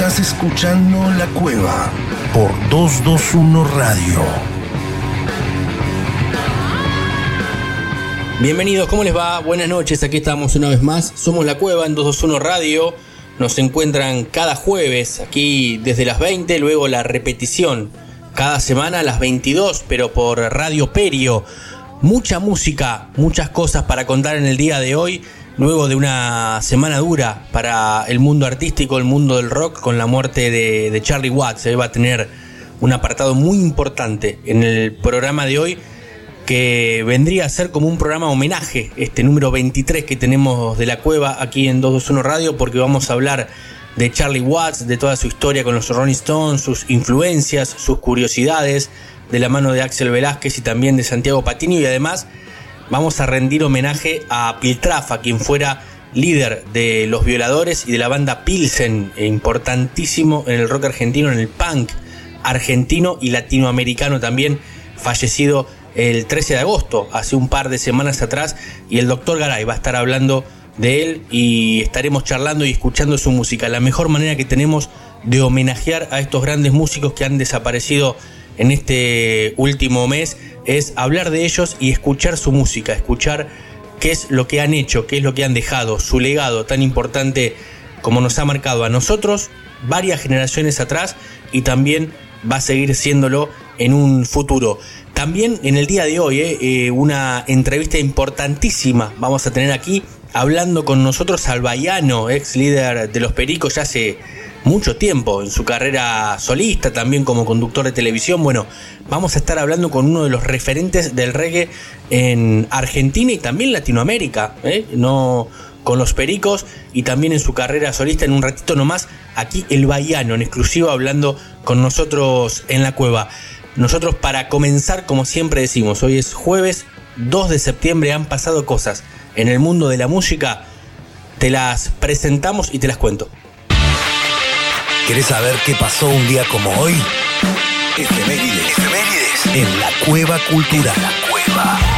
Estás escuchando La Cueva por 221 Radio. Bienvenidos, ¿cómo les va? Buenas noches, aquí estamos una vez más. Somos La Cueva en 221 Radio. Nos encuentran cada jueves aquí desde las 20, luego la repetición cada semana a las 22, pero por Radio Perio. Mucha música, muchas cosas para contar en el día de hoy, luego de una semana dura para el mundo artístico, el mundo del rock, con la muerte de, Charlie Watts. Se va a tener un apartado muy importante en el programa de hoy que vendría a ser como un programa homenaje, este número 23 que tenemos de la cueva aquí en 221 Radio, porque vamos a hablar de Charlie Watts, de toda su historia con los Rolling Stones, sus influencias, sus curiosidades, de la mano de Axel Velázquez y también de Santiago Patiño, y además vamos a rendir homenaje a Piltrafa, quien fuera líder de Los Violadores y de la banda Pilsen, importantísimo en el rock argentino, en el punk argentino y latinoamericano también, fallecido el 13 de agosto, hace un par de semanas atrás, y el doctor Garay va a estar hablando de él y estaremos charlando y escuchando su música. La mejor manera que tenemos de homenajear a estos grandes músicos que han desaparecido en este último mes es hablar de ellos y escuchar su música, escuchar qué es lo que han hecho, qué es lo que han dejado, su legado tan importante como nos ha marcado a nosotros varias generaciones atrás y también va a seguir siéndolo en un futuro. También en el día de hoy, eh, eh, una entrevista importantísima vamos a tener aquí, hablando con nosotros al Bayano, ex líder de los Pericos ya hace mucho tiempo en su carrera solista, también como conductor de televisión. Bueno, vamos a estar hablando con uno de los referentes del reggae en Argentina y también Latinoamérica, ¿eh? no con los Pericos y también en su carrera solista en un ratito nomás, aquí el Bayano en exclusivo hablando con nosotros en la cueva. Nosotros para comenzar, como siempre decimos, hoy es jueves 2 de septiembre, han pasado cosas en el mundo de la música, te las presentamos y te las cuento. ¿Querés saber qué pasó un día como hoy? Efemérides. Efemérides. En la Cueva Cultural. La Cueva.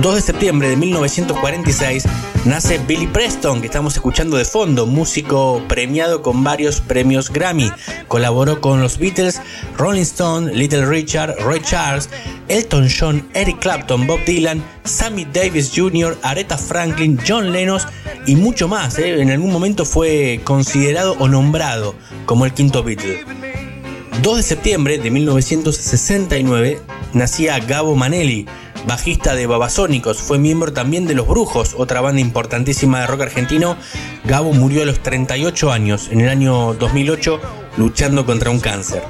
2 de septiembre de 1946 nace Billy Preston, que estamos escuchando de fondo, músico premiado con varios premios Grammy. Colaboró con los Beatles, Rolling Stone, Little Richard, Roy Charles, Elton John, Eric Clapton, Bob Dylan, Sammy Davis Jr., Aretha Franklin, John Lennon y mucho más. ¿eh? En algún momento fue considerado o nombrado como el quinto Beatle. 2 de septiembre de 1969 nacía Gabo Manelli, bajista de Babasónicos, fue miembro también de Los Brujos, otra banda importantísima de rock argentino. Gabo murió a los 38 años, en el año 2008, luchando contra un cáncer.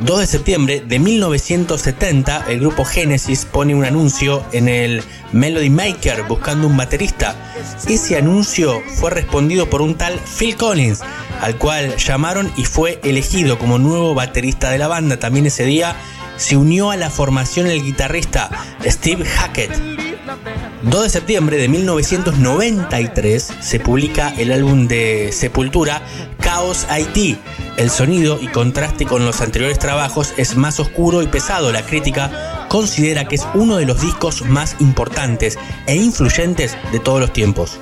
2 de septiembre de 1970, el grupo Genesis pone un anuncio en el Melody Maker buscando un baterista. Ese anuncio fue respondido por un tal Phil Collins, al cual llamaron y fue elegido como nuevo baterista de la banda. También ese día se unió a la formación el guitarrista Steve Hackett. 2 de septiembre de 1993 se publica el álbum de Sepultura Chaos IT. El sonido y contraste con los anteriores trabajos es más oscuro y pesado. La crítica considera que es uno de los discos más importantes e influyentes de todos los tiempos.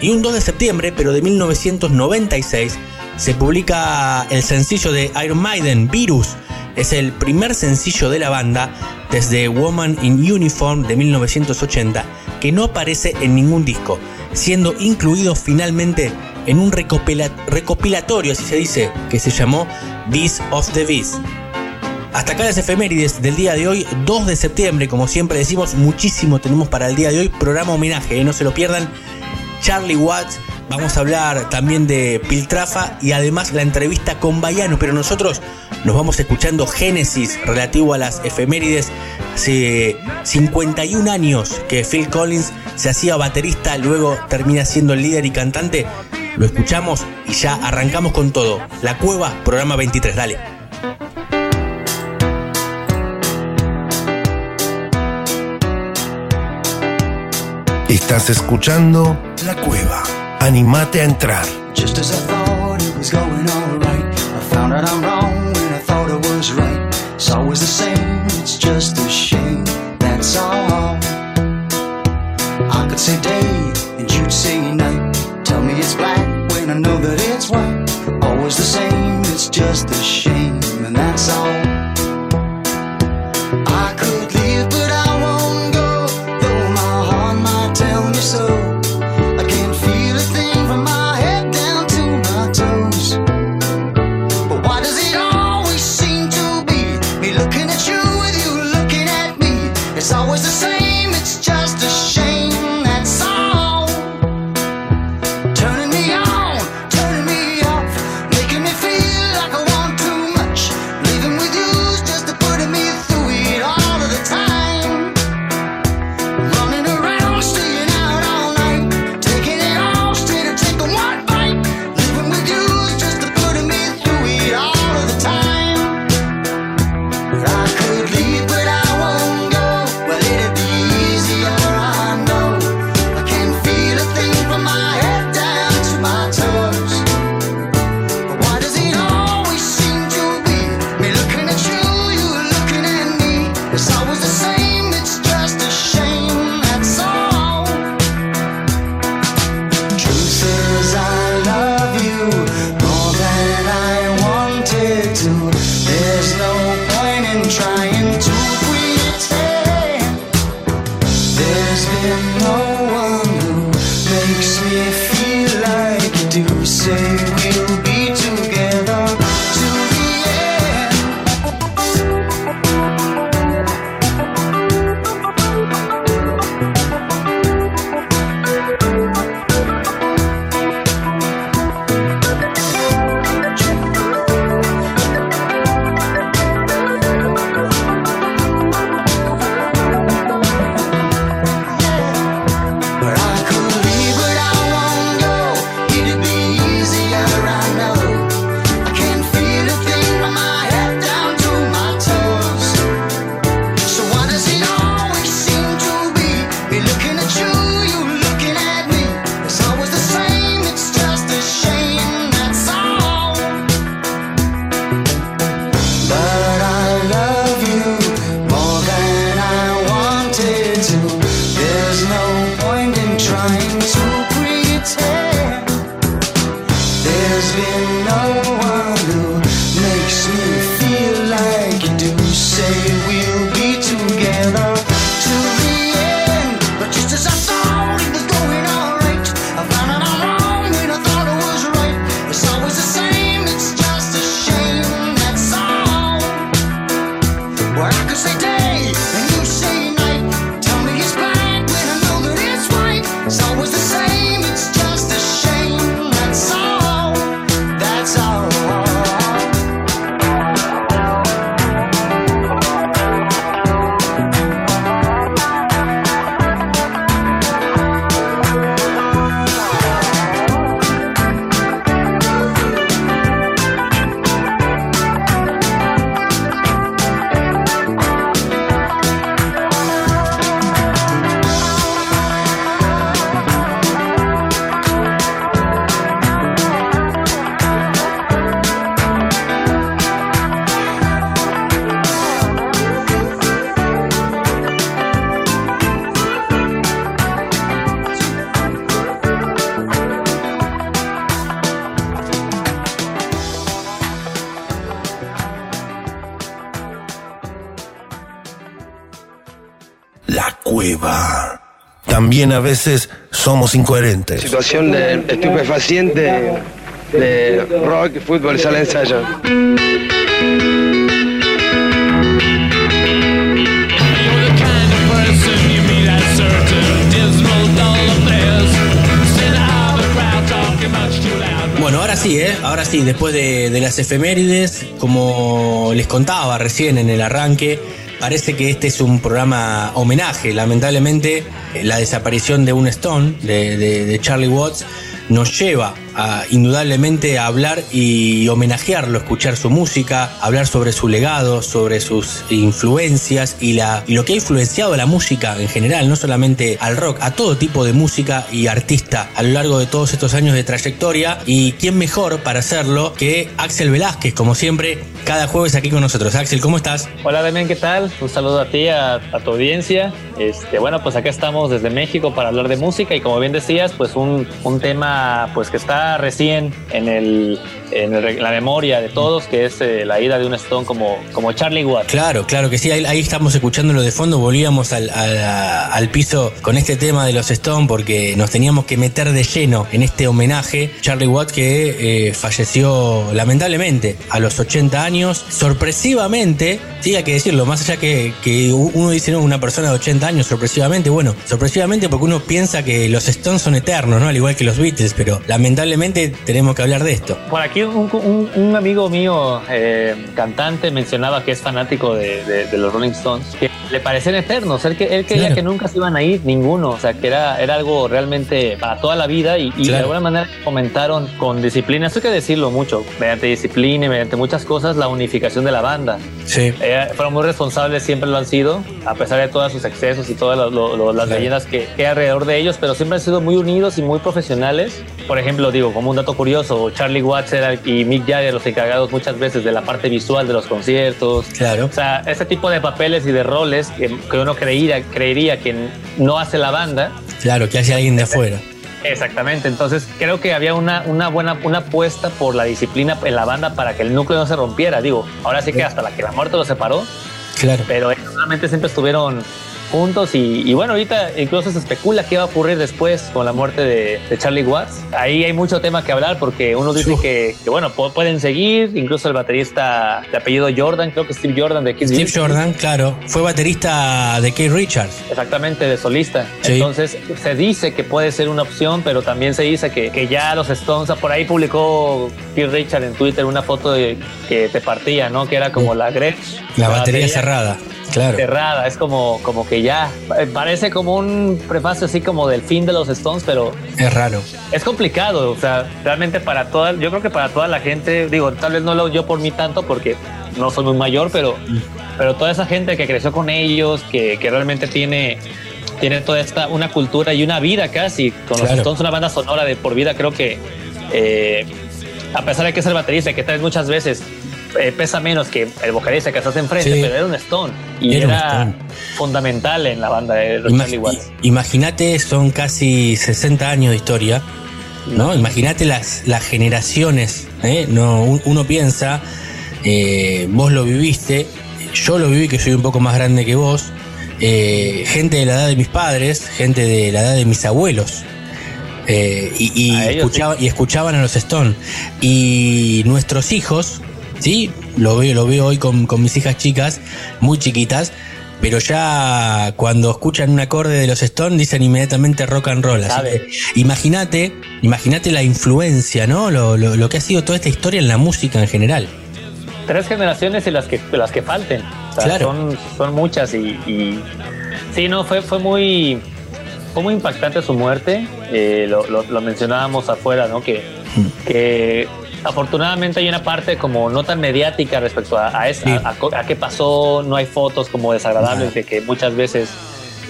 Y un 2 de septiembre, pero de 1996, se publica el sencillo de Iron Maiden, Virus, es el primer sencillo de la banda desde Woman in Uniform de 1980 que no aparece en ningún disco, siendo incluido finalmente en un recopilatorio, así se dice, que se llamó Beast of the Beast. Hasta acá las efemérides del día de hoy, 2 de septiembre, como siempre decimos, muchísimo tenemos para el día de hoy, programa homenaje, ¿eh? no se lo pierdan, Charlie Watts, vamos a hablar también de Piltrafa y además la entrevista con Bayano, pero nosotros nos vamos escuchando Génesis relativo a las efemérides. Hace 51 años que Phil Collins se hacía baterista, luego termina siendo el líder y cantante. Lo escuchamos y ya arrancamos con todo. La Cueva, programa 23, dale. Estás escuchando La Cueva. Animate a entrar. Just as I thought it was going alright, I found out I'm wrong when I thought it was right. It's always the same, it's just a shame, that's all. I could say day and you'd say night. Tell me it's black when I know that it's white. Always the same, it's just a shame, and that's all. I could también a veces somos incoherentes. Situación de estupefaciente de rock, fútbol, sala de ensayo. Bueno, ahora sí, ¿eh? ahora sí, después de, de las efemérides, como les contaba recién en el arranque, Parece que este es un programa homenaje. Lamentablemente, la desaparición de un Stone, de, Charlie Watts, nos lleva indudablemente a hablar y homenajearlo, escuchar su música, hablar sobre su legado, sobre sus influencias y, la, lo que ha influenciado a la música en general, no solamente al rock, a todo tipo de música y artista a lo largo de todos estos años de trayectoria. Y quién mejor para hacerlo que Axel Velázquez, como siempre, cada jueves aquí con nosotros. Axel, ¿cómo estás? Hola, Demian, ¿qué tal? Un saludo a ti, a, a tu audiencia. Este, bueno, pues acá estamos desde México para hablar de música y como bien decías, pues un, un tema pues que está recién en el en, la memoria de todos, que es eh, la ida de un Stone como, como Charlie Watts. Claro, claro que sí, ahí, estamos escuchándolo de fondo, volvíamos al, al, piso con este tema de los Stone porque nos teníamos que meter de lleno en este homenaje. Charlie Watts que eh, falleció lamentablemente a los 80 años, sorpresivamente, sí, hay que decirlo, más allá que, que uno dice, no, una persona de 80 años, sorpresivamente, bueno, sorpresivamente porque uno piensa que los Stones son eternos, ¿no? Al igual que los Beatles, pero lamentablemente tenemos que hablar de esto. Por aquí un, amigo mío, eh, cantante, mencionaba que es fanático de, los Rolling Stones, que le parecen eternos. Él, que, él creía que nunca se iban a ir ninguno, o sea, que era, era algo realmente para toda la vida y, de alguna manera comentaron con disciplina, eso hay que decirlo mucho, mediante disciplina y mediante muchas cosas, la unificación de la banda. Sí. Eh, fueron muy responsables, siempre lo han sido, a pesar de todos sus excesos y todas las leyendas que, que, hay alrededor de ellos, pero siempre han sido muy unidos y muy profesionales. Por ejemplo, digo, como un dato curioso, Charlie Watts y Mick Jagger los encargados muchas veces de la parte visual de los conciertos. Claro. O sea, ese tipo de papeles y de roles que, uno creería, creería que no hace la banda. Claro, que hace alguien de afuera. Exactamente, entonces creo que había una, una buena una apuesta por la disciplina en la banda para que el núcleo no se rompiera. Digo, ahora sí que hasta la que la muerte los separó. Claro. Pero realmente siempre estuvieron juntos y, bueno, ahorita incluso se especula qué va a ocurrir después con la muerte de, Charlie Watts. Ahí hay mucho tema que hablar porque uno dice que, bueno, pueden seguir, incluso el baterista de apellido Jordan, creo que Steve Jordan de Keith Steve Jordan, claro, fue baterista de Keith Richards. Exactamente, de solista. Entonces se dice que puede ser una opción, pero también se dice que, que ya los Stones, por ahí publicó Keith Richards en Twitter una foto de que te partía, ¿no? Que era como la Gretsch. La, batería cerrada claro. cerrada. Es como, como que ya eh, parece como un prefacio así como del fin de los Stones, pero es raro. Es complicado. O sea, realmente para toda, yo creo que para toda la gente, digo, tal vez no lo yo por mí tanto porque no soy muy mayor, pero, pero toda esa gente que creció con ellos, que, que realmente tiene tiene toda esta una cultura y una vida casi con los Stones, una banda sonora de por vida. Creo que eh, a pesar de que es el baterista, que tal vez muchas veces eh, pesa menos que el vocalista que estás enfrente, pero era un Stone y era, fundamental en la banda de Imagínate, son casi 60 años de historia, ¿no? Imagínate las, las generaciones, ¿eh? no, uno piensa, eh, vos lo viviste, yo lo viví que soy un poco más grande que vos, gente de la edad de mis padres, gente de la edad de mis abuelos, y, y, y, escuchaban a los Stone. Y nuestros hijos, Sí, lo veo, lo veo hoy con, mis hijas chicas, muy chiquitas, pero ya cuando escuchan un acorde de los Stones dicen inmediatamente rock and roll. Imagínate, imagínate la influencia, ¿no? Lo, que ha sido toda esta historia en la música en general. Tres generaciones y las que las que falten. son, son muchas y, sí, no, fue, fue muy fue muy impactante su muerte. Eh, lo, mencionábamos afuera, ¿no? Que, mm. que afortunadamente hay una parte como no tan mediática respecto a, a, a, qué pasó, no hay fotos como desagradables de que muchas veces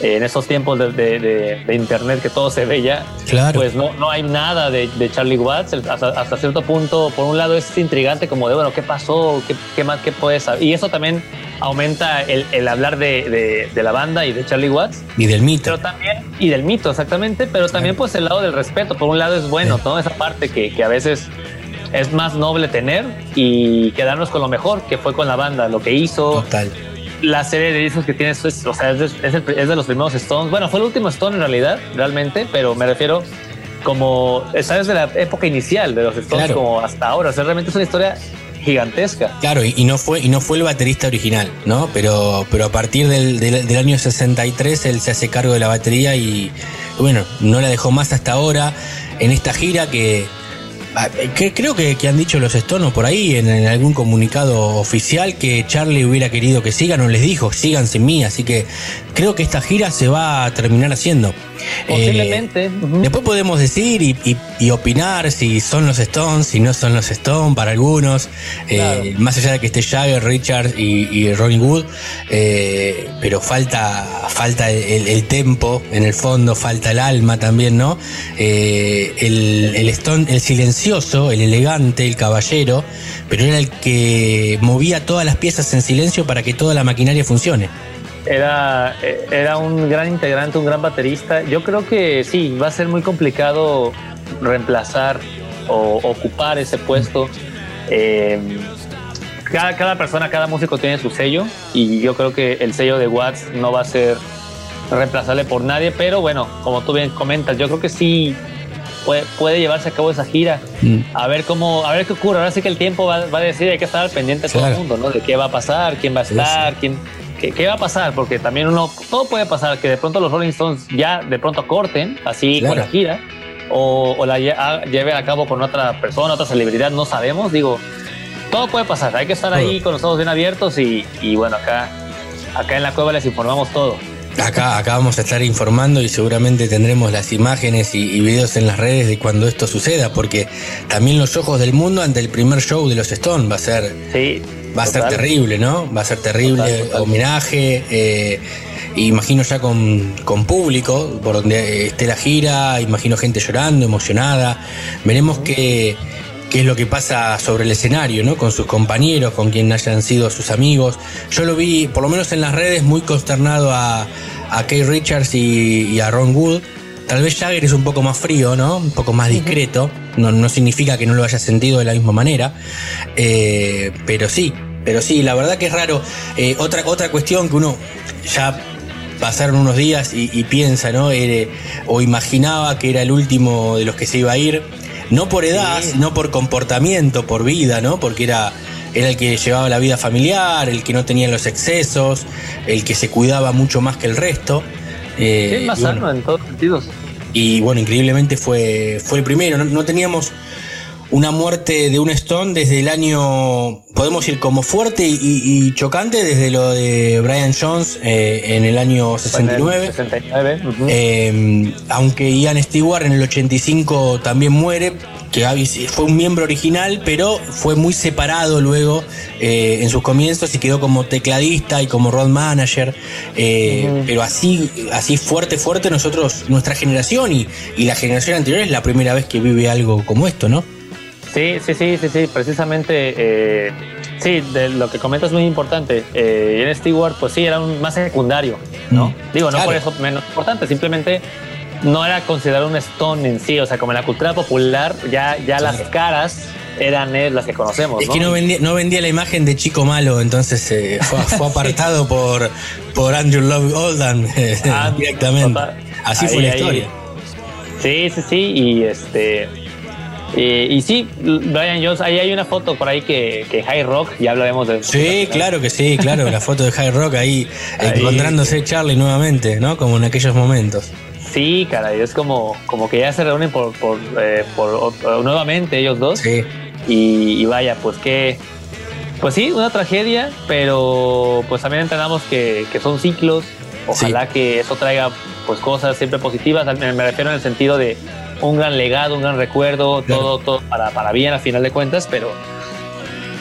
eh, en esos tiempos de, internet que todo se ve ya, pues no, no hay nada de, Charlie Watts. Hasta, cierto punto, por un lado es intrigante como de, bueno, ¿qué pasó? ¿Qué, qué más qué puedes saber? Y eso también aumenta el, hablar de, la banda y de Charlie Watts. Y del mito. Pero también, y del mito, exactamente, pero también pues el lado del respeto. Por un lado es bueno, toda esa parte que, que a veces es más noble tener y quedarnos con lo mejor que fue con la banda, lo que hizo. Total. La serie de discos que tienes, es, o sea, es de, los primeros Stones. Bueno, fue el último Stone en realidad, realmente, pero me refiero como, sabes, de la época inicial de los Stones como hasta ahora. O sea, realmente es una historia gigantesca. Claro, y, no fue y no fue el baterista original, ¿no? Pero pero a partir del, del, del, año 63 él se hace cargo de la batería y bueno, no la dejó más hasta ahora en esta gira que Ah, creo que, han dicho los Stones por ahí en, algún comunicado oficial que Charlie hubiera querido que sigan o les dijo sigan sin mí, así que creo que esta gira se va a terminar haciendo. Posiblemente. Después podemos decir y, opinar si son los Stones, si no son los Stones para algunos, eh, más allá de que esté Jagger, Richard y, Ronnie Wood, eh, pero falta, falta el, tempo en el fondo, falta el alma también, ¿no? Eh, el, el Stone, el silencioso, el elegante, el caballero, pero era el que movía todas las piezas en silencio para que toda la maquinaria funcione era, era un gran integrante, un gran baterista. Yo creo que sí, va a ser muy complicado reemplazar o ocupar ese puesto. cada, cada persona, cada músico tiene su sello y yo creo que el sello de Watts no va a ser reemplazable por nadie, pero bueno, como tú bien comentas, yo creo que sí puede, puede llevarse a cabo esa gira. Mm. A ver cómo, a ver qué ocurre. Ahora sí que el tiempo va, va a decir, hay que estar al pendiente de todo el mundo, ¿no? De qué va a pasar, quién va a estar, quién, qué, va a pasar, porque también uno, todo puede pasar, que de pronto los Rolling Stones ya de pronto corten, así con la gira, o, o la lleve a cabo con otra persona, otra celebridad, no sabemos, digo, todo puede pasar, hay que estar ahí con los ojos bien abiertos y, y bueno, acá, acá en la cueva les informamos todo. Acá, acá vamos a estar informando y seguramente tendremos las imágenes y, videos en las redes de cuando esto suceda, porque también los ojos del mundo ante el primer show de los Stones va a ser, sí, va a ser terrible, ¿no? Va a ser terrible homenaje. Eh, imagino ya con, con, público, por donde esté la gira, imagino gente llorando, emocionada. Veremos qué qué es lo que pasa sobre el escenario, ¿no? Con sus compañeros, con quien hayan sido sus amigos. Yo lo vi, por lo menos en las redes, muy consternado a, a Kay Richards y, a Ron Wood. Tal vez Jagger es un poco más frío, ¿no? Un poco más discreto. No, no significa que no lo haya sentido de la misma manera. Eh, pero sí, pero sí, la verdad que es raro. Eh, otra, otra cuestión que uno ya pasaron unos días y, piensa, ¿no? o imaginaba que era el último de los que se iba a ir no por edad, sino por comportamiento, por vida, ¿no? Porque era, era el que llevaba la vida familiar, el que no tenía los excesos, el que se cuidaba mucho más que el resto. Eh, más sano en todos sentidos. Y bueno, increíblemente fue, fue el primero. no teníamos una muerte de un Stone desde el año, podemos ir como fuerte y, chocante, desde lo de Brian Jones eh, en el año 69. Eh, aunque Ian Stewart en el 85 también muere, que fue un miembro original, pero fue muy separado luego eh, en sus comienzos y quedó como tecladista y como road manager. Pero así, así fuerte, fuerte, nosotros, nuestra generación y, y la generación anterior es la primera vez que vive algo como esto, ¿no? Sí, sí, sí, sí, sí, precisamente, eh, sí, de lo que comentas es muy importante. Eh, en Stewart, pues sí, era un más secundario, ¿no? Digo, no por eso menos importante, simplemente no era considerado un Stone en sí, o sea, como en la cultura popular, ya, ya las caras eran las que conocemos. Es que no vendía, no vendía la imagen de chico malo, entonces eh, fue, apartado por, por Andrew Love Oldham ah, directamente. Así fue la historia. Sí, sí, sí, y este eh, y sí, Brian Jones, ahí hay una foto por ahí que, que High Rock, ya hablaremos de Sí, claro que sí, claro, la foto de High Rock ahí, encontrándose Charlie nuevamente, ¿no? Como en aquellos momentos. Sí, caray, es como, como que ya se reúnen por, por, eh, nuevamente ellos dos. Sí. Y, vaya, pues que, pues sí, una tragedia, pero pues también entendamos que, que son ciclos. Ojalá que eso traiga pues cosas siempre positivas. Me, me refiero en el sentido de un gran legado, un gran recuerdo, todo, todo para, para bien a final de cuentas, pero,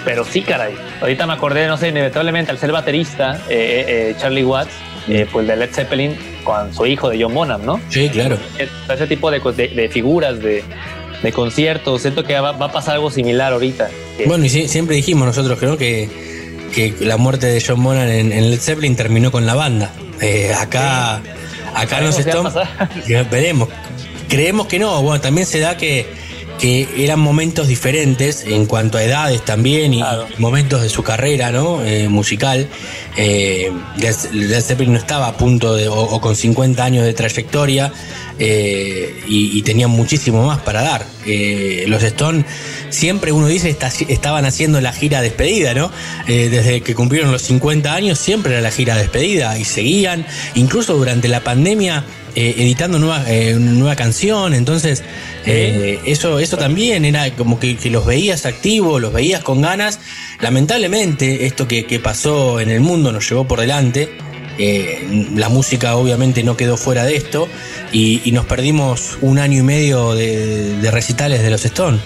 pero sí, caray. Ahorita me acordé, no sé, inevitablemente al ser baterista, eh, eh, eh, Charlie Watts, pues de Led Zeppelin con su hijo de John Bonham, ¿no? Sí, claro. Ese tipo de, de, figuras, de, de, conciertos, siento que va, a pasar algo similar ahorita. Bueno, y siempre dijimos nosotros, creo que, que la muerte de John Bonham en, Led Zeppelin terminó con la banda. acá, acá no se Veremos Creemos que no, bueno, también se da que, que eran momentos diferentes en cuanto a edades también y momentos de su carrera ¿no? Eh, musical. Eh, Led Zeppelin no estaba a punto de, o, con 50 años de trayectoria eh, y, tenían muchísimo más para dar. Eh, los Stones siempre uno dice estaban haciendo la gira despedida, ¿no? desde que cumplieron los 50 años siempre era la gira despedida y seguían, incluso durante la pandemia eh, editando nueva, eh, nueva canción, entonces eh, eso, eso también era como que, los veías activos, los veías con ganas. Lamentablemente, esto que, pasó en el mundo nos llevó por delante. la música obviamente no quedó fuera de esto y, nos perdimos un año y medio de, recitales de los Stones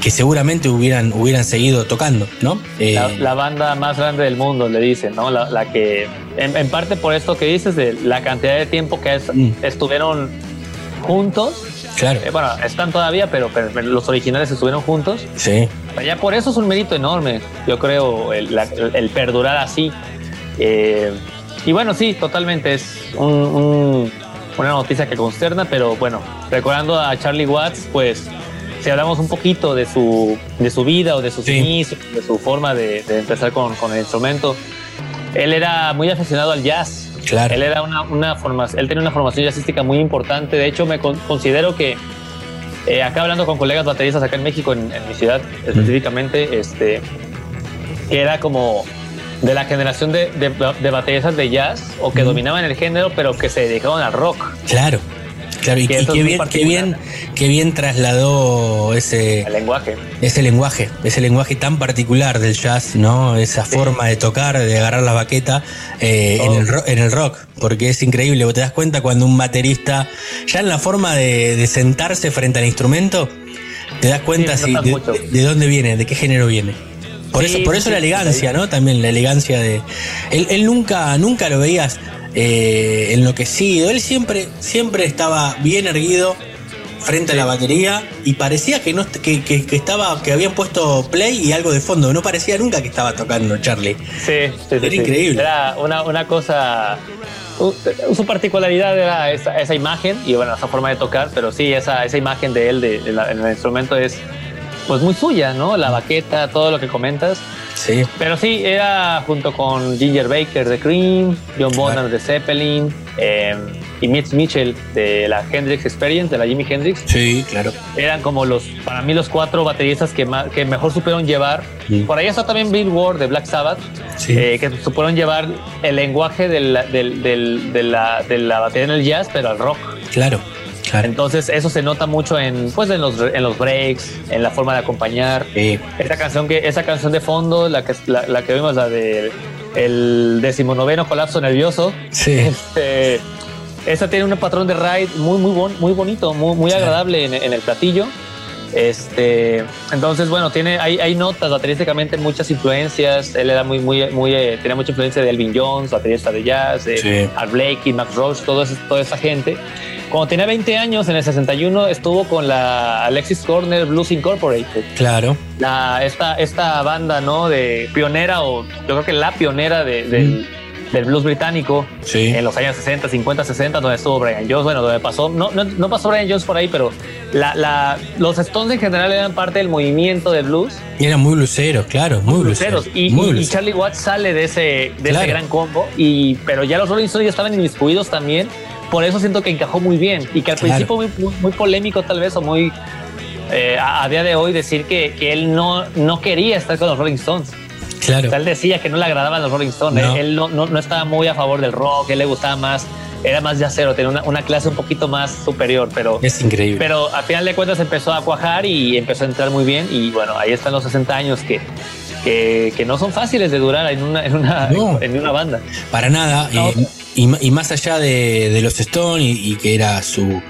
que seguramente hubieran, hubieran seguido tocando, ¿no? la, banda más grande del mundo, le dicen, ¿no? La, que, en, parte por esto que dices, de la cantidad de tiempo que mm. estuvieron juntos. Claro. Eh, bueno, están todavía, pero, los originales estuvieron juntos. Sí. Ya por eso es un mérito enorme, yo creo, el, perdurar así. Eh, y bueno, sí, totalmente es una noticia que consterna, pero bueno, recordando a Charlie Watts, pues si hablamos un poquito de su, de su vida o de sus inicios, de su forma de, empezar con, con, el instrumento, él era muy aficionado al jazz. Claro. Él, era una, una formación, él tenía una formación jazzística muy importante. De hecho, me considero que eh, acá hablando con colegas bateristas acá en México, en, mi ciudad específicamente, este, que era como de la generación de, de, bateristas de jazz o que dominaban el género, pero que se dedicaban al rock. Claro. Claro, y, qué, bien, qué, bien, qué bien trasladó ese lenguaje. Ese lenguaje, ese lenguaje tan particular del jazz, ¿no? Esa forma de tocar, de agarrar la baqueta eh, en, el, en el rock, porque es increíble. Vos te das cuenta cuando un baterista, ya en la forma de, sentarse frente al instrumento, te das cuenta de, dónde viene, de qué género viene. Por eso, por eso la elegancia, ¿no? También la elegancia de. Él, él nunca, nunca lo veías eh, enloquecido. Él siempre, siempre estaba bien erguido frente a la batería y parecía que no que, estaba que habían puesto play y algo de fondo. No parecía nunca que estaba tocando Charlie. Sí, era increíble. Era una, cosa su particularidad era esa, imagen y bueno esa forma de tocar pero sí esa, esa imagen de él de, en el instrumento es pues muy suya no la baqueta todo lo que comentas Sí. Pero sí, era junto con Ginger Baker de Cream, John Bonham de Zeppelin em, y Mitch Mitchell de la Hendrix Experience, de la Jimi Hendrix. Sí, claro. Eran como los, para mí, los cuatro bateristas que, que mejor supieron llevar. Por ahí está también Bill Ward de Black Sabbath, eh, que supieron llevar el lenguaje de la, de, la, de la batería en el jazz, pero al rock. Claro. Entonces eso se nota mucho en, pues, en, los, en los breaks, en la forma de acompañar. Esa canción que, esa canción de fondo, la que, la, que vimos, la de el decimonoveno colapso nervioso. Sí. Este, esa tiene un patrón de ride muy, muy, muy bonito, muy, muy agradable en, el platillo. Este, entonces, bueno, tiene, hay, hay notas baterísticamente muchas influencias. Él era muy, muy, muy, eh, tenía mucha influencia de Elvin Jones, baterista de jazz, de Art Blakey, Max Roach, todo toda esa gente. Cuando tenía 20 años, en el 61, estuvo con la Alexis Corner Blues Incorporated. Claro. La, esta, esta banda, ¿no? De pionera, o yo creo que la pionera del, blues británico. Sí. En los años 60, 50, 60, donde estuvo Brian Jones. Bueno, donde pasó, no, no, pasó Brian Jones por ahí, pero la, la, los Stones en general eran parte del movimiento de blues. Y eran muy bluseros, claro, muy, bluseros. Y, Charlie Watts sale de ese, de ese gran combo. Y, pero ya los Rolling Stones ya estaban inmiscuidos también por eso siento que encajó muy bien y que al principio muy, muy, polémico tal vez o muy eh, a, día de hoy decir que, que, él no, no quería estar con los Rolling Stones. Claro. él decía que no le agradaban los Rolling Stones. Él, no, no, no, estaba muy a favor del rock, él le gustaba más, era más yacero, tenía una, una, clase un poquito más superior, pero... Es increíble. Pero al final de cuentas empezó a cuajar y empezó a entrar muy bien y bueno, ahí están los 60 años que, que, que no son fáciles de durar en una, en una, en una banda. Para nada. Eh, y, más allá de, los Stones y, que era su,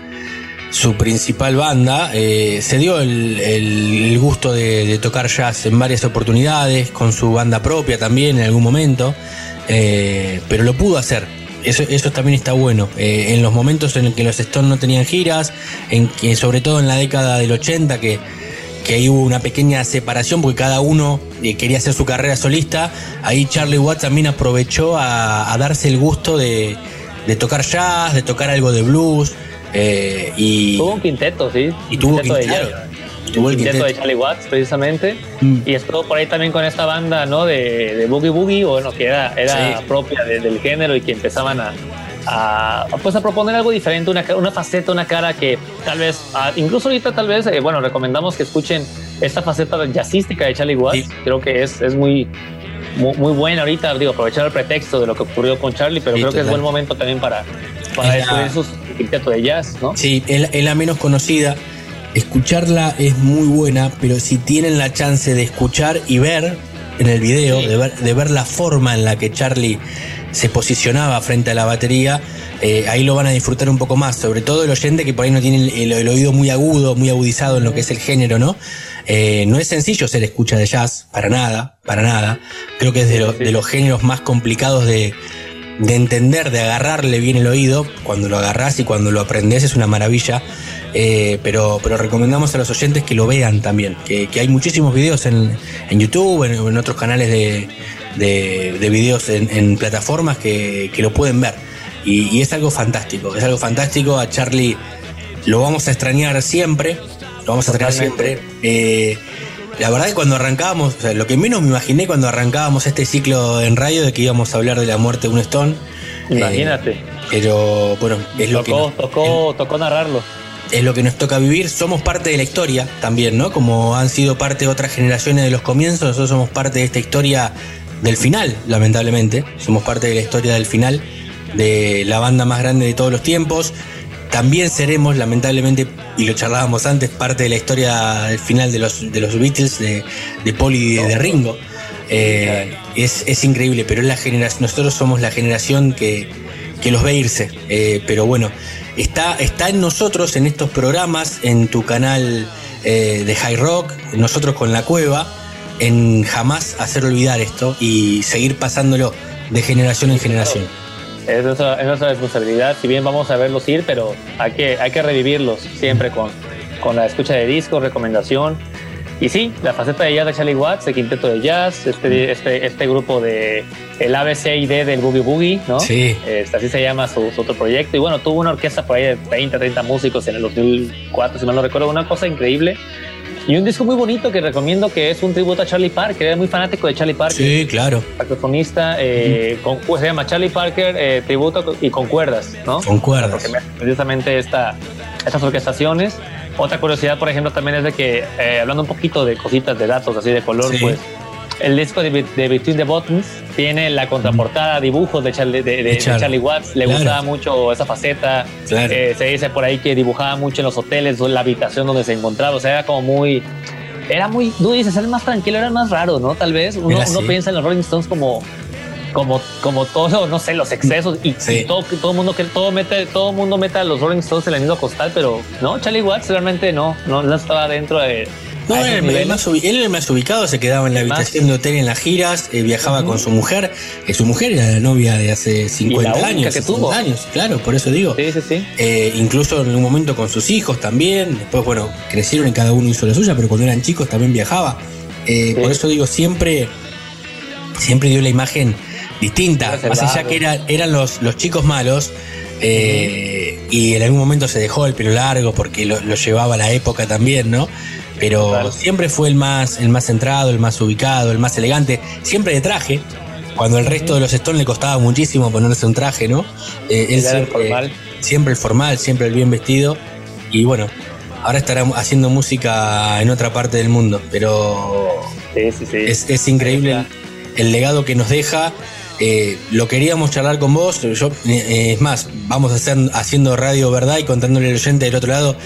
su principal banda, eh, se dio el, gusto de, tocar jazz en varias oportunidades, con su banda propia también en algún momento, eh, pero lo pudo hacer. Eso, también está bueno. Eh, en los momentos en que los Stones no tenían giras, en que sobre todo en la década del 80, que que ahí hubo una pequeña separación porque cada uno quería hacer su carrera solista. Ahí Charlie Watts también aprovechó a, darse el gusto de, tocar jazz, de tocar algo de blues. Eh, y, tuvo un quinteto, sí. Y tuvo quinteto, de, tuvo el quinteto, de Charlie Watts, precisamente. Mm. Y estuvo por ahí también con esta banda, ¿no? De, de Boogie Boogie, bueno, que era, era propia del género y que empezaban a, a, pues a proponer algo diferente, una, una faceta, una cara que tal vez, incluso ahorita tal vez, eh, bueno, recomendamos que escuchen esta faceta jazzística de Charlie Watts. Creo que es, es muy, muy, buena ahorita, digo, aprovechar el pretexto de lo que ocurrió con Charlie, pero creo que es buen momento también para, para descubrir sus quinteto de jazz, ¿no? Sí, es la menos conocida. Escucharla es muy buena, pero si tienen la chance de escuchar y ver en el video, de, ver, de ver la forma en la que Charlie se posicionaba frente a la batería, eh, ahí lo van a disfrutar un poco más, sobre todo el oyente que por ahí no tiene el, oído muy agudo, muy agudizado en lo que es el género, ¿no? Eh, no es sencillo ser escucha de jazz, para nada, para nada. Creo que es de, los géneros más complicados de, entender, de agarrarle bien el oído. Cuando lo agarrás y cuando lo aprendes es una maravilla. Eh, pero, pero recomendamos a los oyentes que lo vean también, que, hay muchísimos videos en, YouTube, en, en otros canales de, de, videos en, plataformas que, lo pueden ver. Y, es algo fantástico, es algo fantástico. A Charlie lo vamos a extrañar siempre, lo vamos a traer siempre. Eh, la verdad que cuando arrancábamos, o sea, lo que menos me imaginé cuando arrancábamos este ciclo en radio de que íbamos a hablar de la muerte de un Stone. Imagínate. Eh, pero bueno, es lo que. tocó, tocó narrarlo es lo que nos toca vivir. Somos parte de la historia también, ¿no? Como han sido parte de otras generaciones de los comienzos, nosotros somos parte de esta historia del final, lamentablemente. Somos parte de la historia del final de la banda más grande de todos los tiempos. También seremos, lamentablemente, y lo charlábamos antes, parte de la historia del final de los, de los Beatles, de, de Paul y de, Ringo. Eh, es, increíble, pero es la generación, nosotros somos la generación que, los ve irse. Eh, pero bueno, está, está en nosotros, en estos programas, en tu canal eh, de High Rock, nosotros con la cueva, en jamás hacer olvidar esto y seguir pasándolo de generación en generación. Es nuestra, responsabilidad, si bien vamos a verlos ir, pero hay que, hay que revivirlos siempre con, con la escucha de discos, recomendación y sí, la faceta de jazz de Charlie Watts, el quinteto de jazz, este, este, este grupo de el ABCD del Boogie Boogie, ¿no? Sí. Este, así se llama su, otro proyecto. Y bueno, tuvo una orquesta por ahí de 20, 30 músicos en el 2004, si mal no recuerdo, una cosa increíble. Y un disco muy bonito que recomiendo que es un tributo a Charlie Parker. Era muy fanático de Charlie Parker. Sí, claro. Saxofonista. Eh, con, se llama Charlie Parker, eh, tributo y con cuerdas, ¿no? Con cuerdas. Porque precisamente esta, estas orquestaciones otra curiosidad, por ejemplo, también es de que, eh, hablando un poquito de cositas de datos así de color, pues el disco de, Between the Buttons tiene la contraportada, dibujos de Charlie, de, Charlie Watts. Le gustaba mucho esa faceta. Eh, se dice por ahí que dibujaba mucho en los hoteles, la habitación donde se encontraba. O sea, era como muy. Era muy. Tú dices, era más tranquilo, era más raro, ¿no? Tal vez uno, uno piensa en los Rolling Stones como como, como todo, no sé, los excesos y, todo, todo mundo que todo mete, todo mundo mete a los Rolling Stones en el mismo costal, pero no, Charlie Watts realmente no, no, estaba dentro de. No, él, era más, el más ubicado, se quedaba en la habitación de hotel en las giras, eh, viajaba con su mujer, que su mujer era la novia de hace 50 años. que tuvo. años, claro, por eso digo. Sí, sí, sí. Eh, incluso en un momento con sus hijos también, después, bueno, crecieron y cada uno hizo la suya, pero cuando eran chicos también viajaba. Eh, por eso digo, siempre, siempre dio la imagen distinta. Más allá que era, eran los, los chicos malos. Eh, y en algún momento se dejó el pelo largo porque lo, llevaba la época también, ¿no? Pero siempre fue el más, el más centrado, el más ubicado, el más elegante, siempre de traje, cuando el resto de los Stones le costaba muchísimo ponerse un traje, ¿no? Eh, él siempre, el formal. siempre el formal, siempre el bien vestido. Y bueno, ahora estará haciendo música en otra parte del mundo, pero Es, increíble el legado que nos deja eh, lo queríamos charlar con vos. Yo, eh, es más, vamos a hacer haciendo radio verdad y contándole al oyente del otro lado.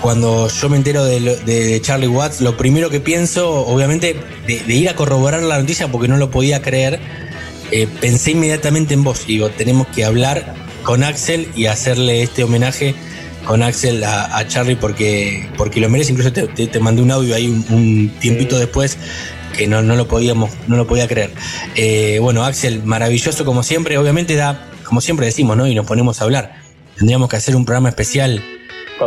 Cuando yo me entero de, Charlie Watts, lo primero que pienso, obviamente, de, ir a corroborar la noticia porque no lo podía creer, eh, pensé inmediatamente en vos. Digo, tenemos que hablar con Axel y hacerle este homenaje con Axel a, Charlie porque, porque lo merece. Incluso te, mandé un audio ahí un tiempito después que no, no, lo podíamos, no lo podía creer. Eh, bueno, Axel, maravilloso como siempre, obviamente da, como siempre decimos, ¿no? Y nos ponemos a hablar. Tendríamos que hacer un programa especial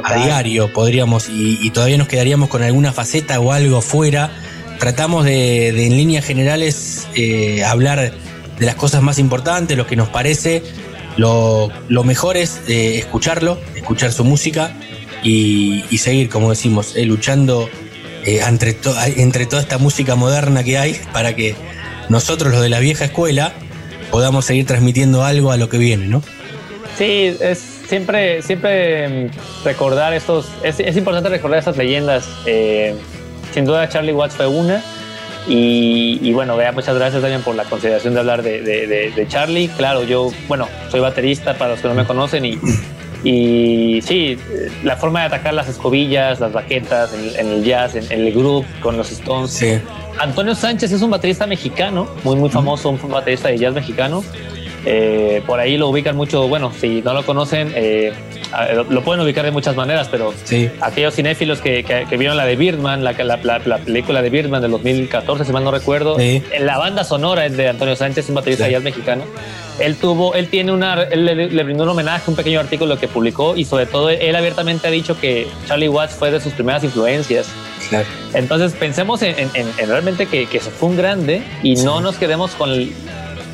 a diario, podríamos, y, todavía nos quedaríamos con alguna faceta o algo fuera. Tratamos de, en líneas generales, eh, hablar de las cosas más importantes, lo que nos parece. Lo, mejor es eh, escucharlo, escuchar su música y, seguir, como decimos, luchando eh, entre, entre toda esta música moderna que hay para que nosotros, los de la vieja escuela, podamos seguir transmitiendo algo a lo que viene, ¿no? Sí, es siempre, siempre mm, recordar estos, es, importante recordar estas leyendas. Eh, sin duda Charlie Watts fue una. Y, bueno, vea, muchas gracias también por la consideración de hablar de, de, Charlie. Claro, yo, bueno, soy baterista para los que no me conocen y y sí, la forma de atacar las escobillas, las baquetas, en, el jazz, en, el groove con los Stones. Antonio Sánchez es un baterista mexicano, muy, muy famoso, un baterista de jazz mexicano. Eh, por ahí lo ubican mucho, bueno, si no lo conocen, eh, lo pueden ubicar de muchas maneras, pero aquellos cinéfilos que, vieron la de Birdman, la, la, película de Birdman del 2014, si mal no recuerdo, en la banda sonora es de Antonio Sánchez, un baterista jazz mexicano. Él tuvo, él tiene una, él le, brindó un homenaje, un pequeño artículo que publicó y sobre todo él abiertamente ha dicho que Charlie Watts fue de sus primeras influencias. Entonces pensemos en, realmente que, que, fue un grande y no nos quedemos con,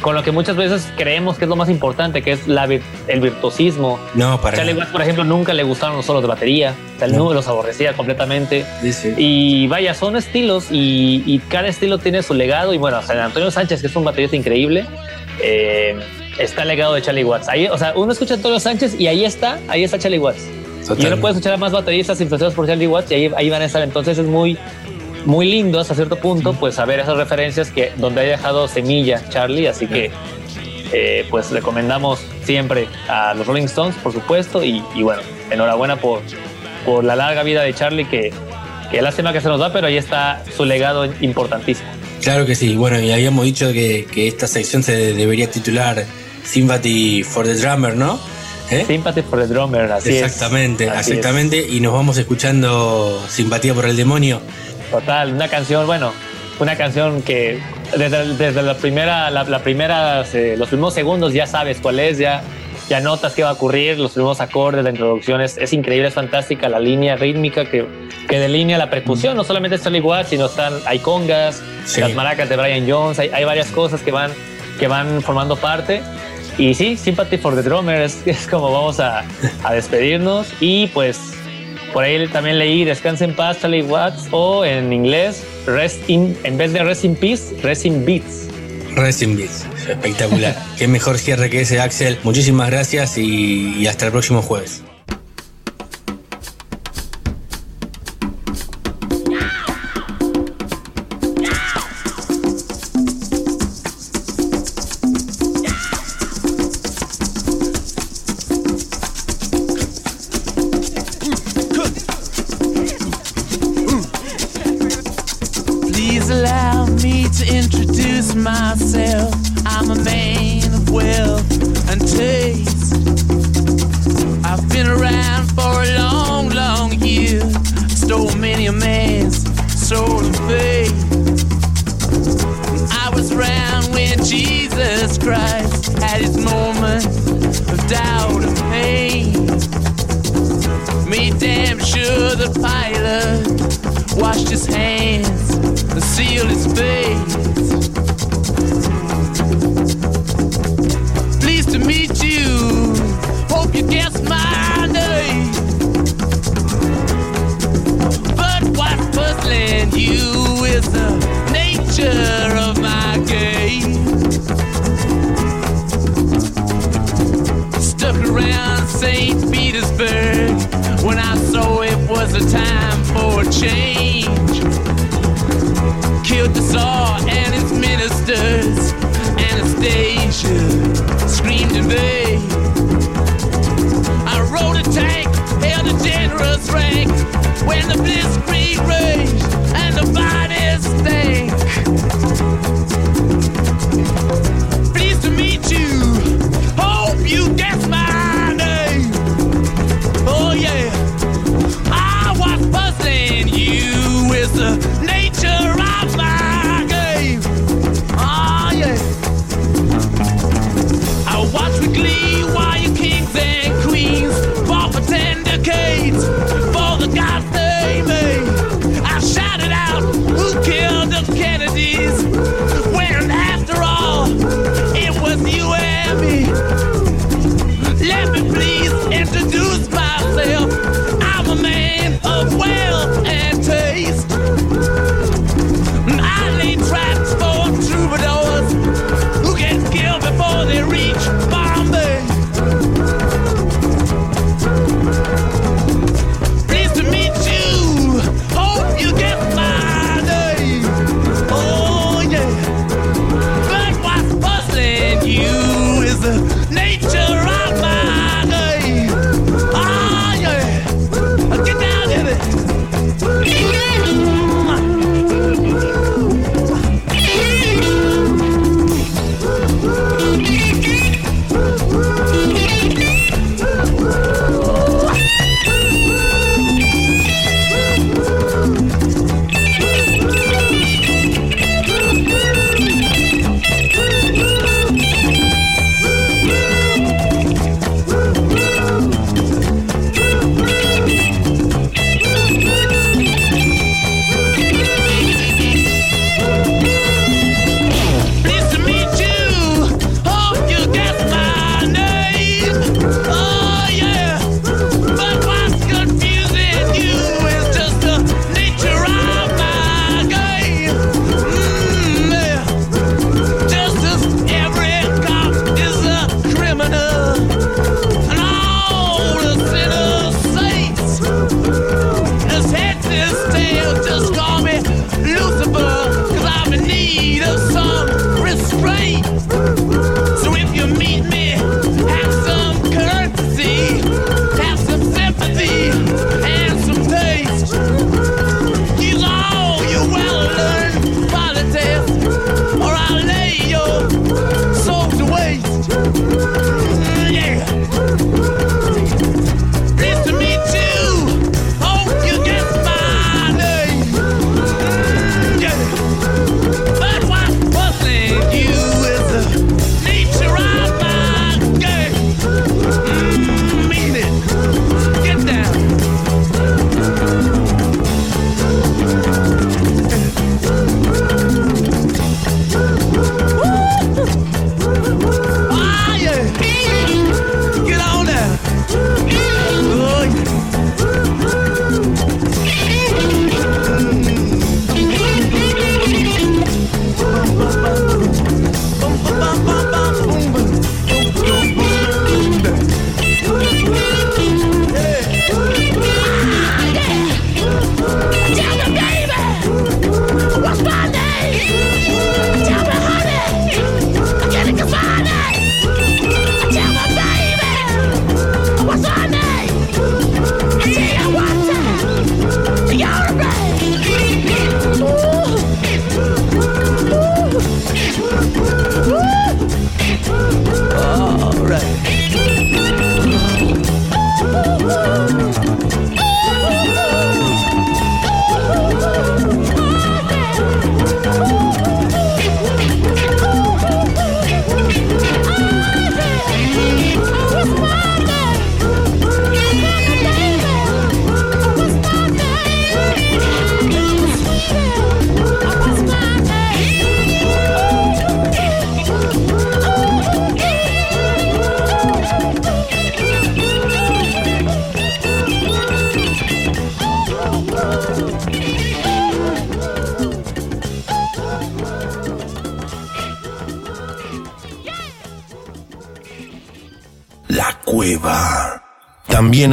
con lo que muchas veces creemos que es lo más importante, que es la, el virtuosismo. No, para Charlie Watts, por ejemplo, nunca le gustaron los solos de batería, o no. los aborrecía completamente. Y vaya, son estilos y, cada estilo tiene su legado. Y bueno, San Antonio Sánchez, que es un baterista increíble, eh, está el legado de Charlie Watts. Ahí, o sea, uno escucha a Antonio Sánchez y ahí está, ahí está Charlie Watts. Y uno puede escuchar a más bateristas influenciados por Charlie Watts y ahí, ahí van a estar. Entonces es muy muy lindo hasta cierto punto, pues saber esas referencias que donde ha dejado semilla Charlie, así que eh, pues recomendamos siempre a los Rolling Stones, por supuesto, y, bueno, enhorabuena por, por la larga vida de Charlie, que, que lástima que se nos da, pero ahí está su legado importantísimo. Claro que sí, bueno, y habíamos dicho que, que esta sección se debería titular Sympathy for the Drummer, ¿no? ¿Eh? Sympathy for the Drummer, así exactamente, es. Exactamente, y nos vamos escuchando Simpatía por el Demonio Total, una canción, bueno, una canción que desde, la primera, la, primera, eh, los primeros segundos ya sabes cuál es, ya, ya notas qué va a ocurrir, los primeros acordes, la introducción es, increíble, es fantástica, la línea rítmica que, que delinea la percusión, no solamente es Watts, sino están, hay congas, las maracas de Brian Jones, hay, hay, varias cosas que van, que van formando parte. Y sí, Sympathy for the Drummer es, es como vamos a, a despedirnos. Y pues por ahí también leí Descansa en paz, Charlie Watts, o en inglés, Rest in, en vez de Rest in Peace, Rest in Beats. Rest in Beats, espectacular. Qué mejor cierre que ese, Axel. Muchísimas gracias y hasta el próximo jueves.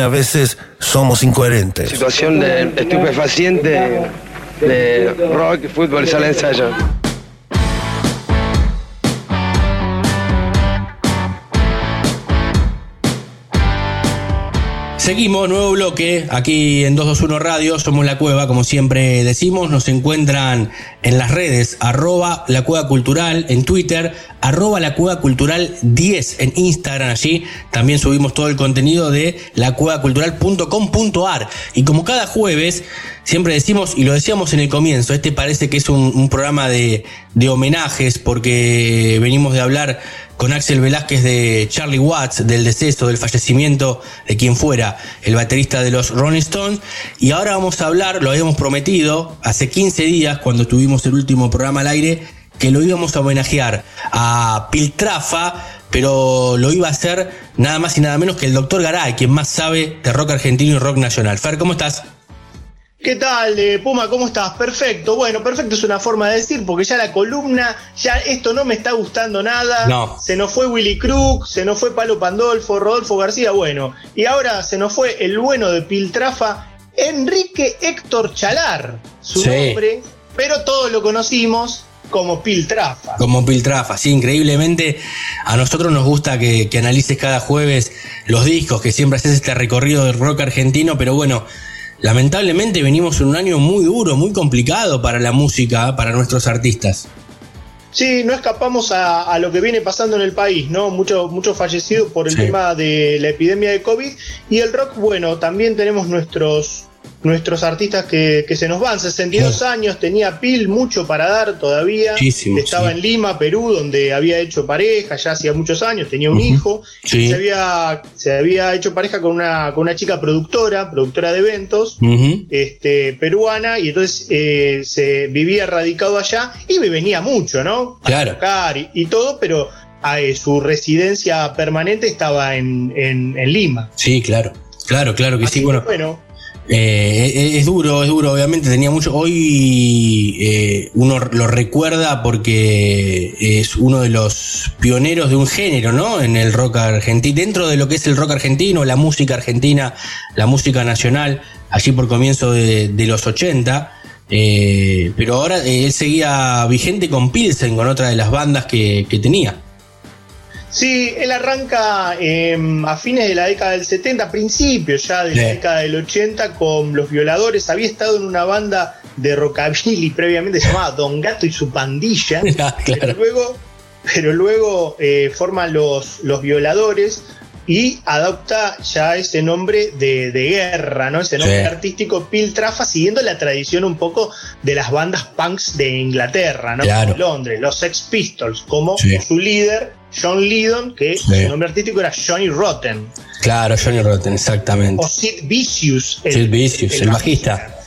A veces somos incoherentes. Situación de estupefaciente de rock, fútbol, sala de ensayo. Seguimos, nuevo bloque, aquí en 221 Radio, somos La Cueva, como siempre decimos, nos encuentran en las redes, arroba La Cueva Cultural en Twitter, arroba La Cueva Cultural 10 en Instagram, allí también subimos todo el contenido de lacuevacultural.com.ar y como cada jueves, siempre decimos, y lo decíamos en el comienzo, este parece que es un, programa de, de homenajes porque venimos de hablar con Axel Velázquez de Charlie Watts, del deceso, del fallecimiento de quien fuera el baterista de los Rolling Stones. Y ahora vamos a hablar, lo habíamos prometido hace 15 días cuando tuvimos el último programa al aire, que lo íbamos a homenajear a Piltrafa, pero lo iba a hacer nada más y nada menos que el doctor Garay, quien más sabe de rock argentino y rock nacional. Fer, ¿cómo estás? ¿Qué tal, eh, Puma? ¿Cómo estás? Perfecto. Bueno, perfecto es una forma de decir, porque ya la columna, ya esto no me está gustando nada. No. Se nos fue Willy Crook, se nos fue Palo Pandolfo, Rodolfo García, bueno. Y ahora se nos fue el bueno de Piltrafa, Enrique Héctor Chalar, su nombre, pero todos lo conocimos como Piltrafa. Como Piltrafa, sí, increíblemente a nosotros nos gusta que, que analices cada jueves los discos, que siempre haces este recorrido del rock argentino, pero bueno lamentablemente venimos en un año muy duro, muy complicado para la música, para nuestros artistas. Sí, no escapamos a, lo que viene pasando en el país, ¿no? Muchos mucho fallecidos por el tema de la epidemia de COVID. Y el rock, bueno, también tenemos nuestros nuestros artistas que, se nos van. 62 años, tenía Pil mucho para dar todavía. Estaba en Lima, Perú, donde había hecho pareja ya hacía muchos años, tenía un hijo. Se, había, se había hecho pareja con una, con una chica productora, productora de eventos, este, peruana, y entonces eh, se vivía radicado allá y me venía mucho, ¿no? A tocar y, todo, pero eh, su residencia permanente estaba en, en, Lima. Sí, claro. Claro, claro que sí. bueno eh, es duro, es duro, obviamente tenía mucho. Hoy eh, uno lo recuerda porque es uno de los pioneros de un género, ¿no? En el rock argentino, dentro de lo que es el rock argentino, la música argentina, la música nacional, allí por comienzo de, los 80. Eh, pero ahora él seguía vigente con Pilsen, con otra de las bandas que tenía. Sí, él arranca em, a fines de la década del 70, principios ya de la década del 80 con Los Violadores. Había estado en una banda de rockabilly previamente llamada Don Gato y su pandilla. Ah, pero luego, pero luego eh, forman los, los Violadores y adopta ya ese nombre de, guerra, ¿no? Ese nombre artístico Piltrafa, siguiendo la tradición un poco de las bandas punks de Inglaterra, ¿no? De Londres, los Sex Pistols, como su líder John Lydon, que su nombre artístico era Johnny Rotten. Claro, Johnny Rotten, exactamente. O Sid Vicious. Sid Vicious, el, bajista.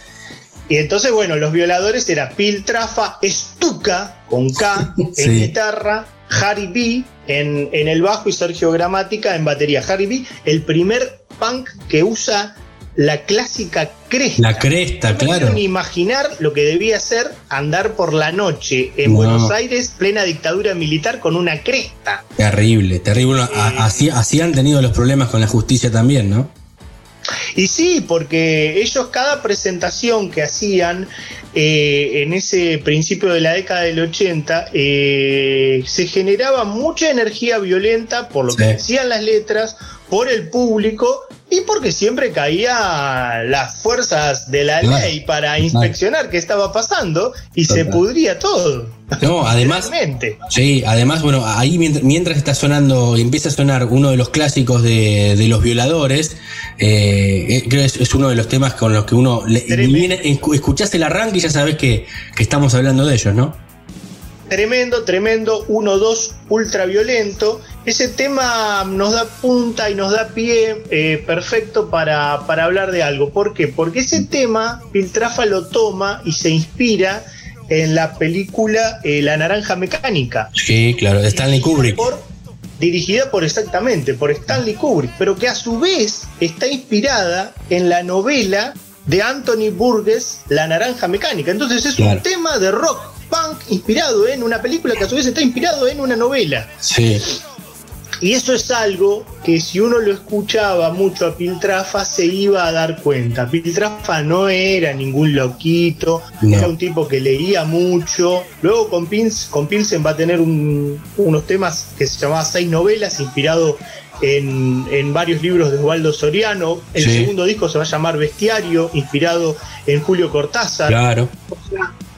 Y entonces, bueno, los violadores era Piltrafa, Stuka, con K, en guitarra, Harry B en, en, el bajo y Sergio Gramática en batería. Harry B, el primer punk que usa la clásica cresta. La cresta, no claro. ni imaginar lo que debía ser andar por la noche en Buenos Aires, plena dictadura militar, con una cresta. Terrible, terrible. Así, así han tenido los problemas con la justicia también, ¿no? Y sí, porque ellos cada presentación que hacían eh, en ese principio de la década del 80 eh, se generaba mucha energía violenta por lo que decían las letras, por el público y porque siempre caía las fuerzas de la ley para inspeccionar qué estaba pasando y se pudría todo. No, además. Sí, además, bueno, ahí mientras, está sonando, empieza a sonar uno de los clásicos de, los violadores, eh, eh, creo que es, uno de los temas con los que uno. escuchás el arranque y ya sabes que, que estamos hablando de ellos, ¿no? Tremendo, tremendo, 1-2 ultra violento. Ese tema nos da punta y nos da pie eh, perfecto para, para, hablar de algo. ¿Por qué? Porque ese tema Piltrafa lo toma y se inspira en la película eh, La Naranja Mecánica. Sí, claro, de Stanley Kubrick. dirigida por exactamente, por Stanley Kubrick, pero que a su vez está inspirada en la novela de Anthony Burgess, La Naranja Mecánica. Entonces es un tema de rock punk inspirado en una película que a su vez está inspirado en una novela. Sí. Y eso es algo que si uno lo escuchaba mucho a Piltrafa se iba a dar cuenta. Piltrafa no era ningún loquito, era un tipo que leía mucho. Luego con, con Pilsen va a tener unos temas que se llamaban Seis Novelas, inspirado en, varios libros de Osvaldo Soriano. El segundo disco se va a llamar Bestiario, inspirado en Julio Cortázar. Claro.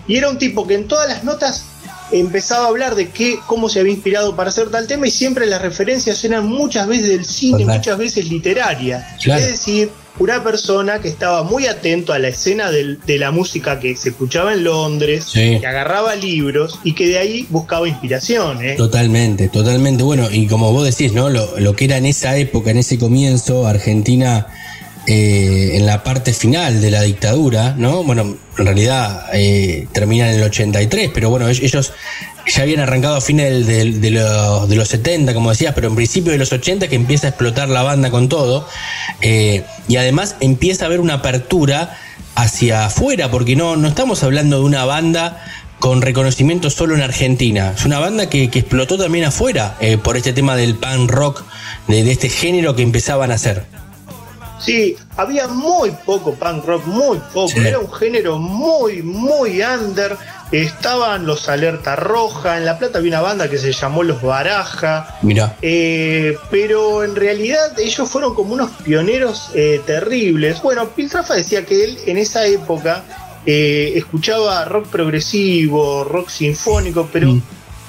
y era un tipo que en todas las notas empezaba a hablar de qué, cómo se había inspirado para hacer tal tema y siempre las referencias eran muchas veces del cine, muchas veces literarias. Es decir, una persona que estaba muy atento a la escena de la música que se escuchaba en Londres, que agarraba libros y que de ahí buscaba inspiración. ¿eh? Totalmente, totalmente. Bueno, y como vos decís, ¿no? Lo, lo que era en esa época, en ese comienzo, Argentina eh, en la parte final de la dictadura, ¿no? Bueno, en realidad eh, termina en el 83, pero bueno, ellos ya habían arrancado a fines de, los, 70, como decías, pero en principio de los 80 que empieza a explotar la banda con todo, eh, y además empieza a haber una apertura hacia afuera, porque no, no estamos hablando de una banda con reconocimiento solo en Argentina. Es una banda que, explotó también afuera por este tema del punk rock, de, de, este género que empezaban a hacer. Sí, había muy poco punk rock, muy poco. Era un género muy, muy under. Estaban los Alerta Roja. En La Plata había una banda que se llamó Los Baraja. Mira. Eh, pero en realidad ellos fueron como unos pioneros eh, terribles. Bueno, Piltrafa decía que él en esa época eh, escuchaba rock progresivo, rock sinfónico, pero. Mm.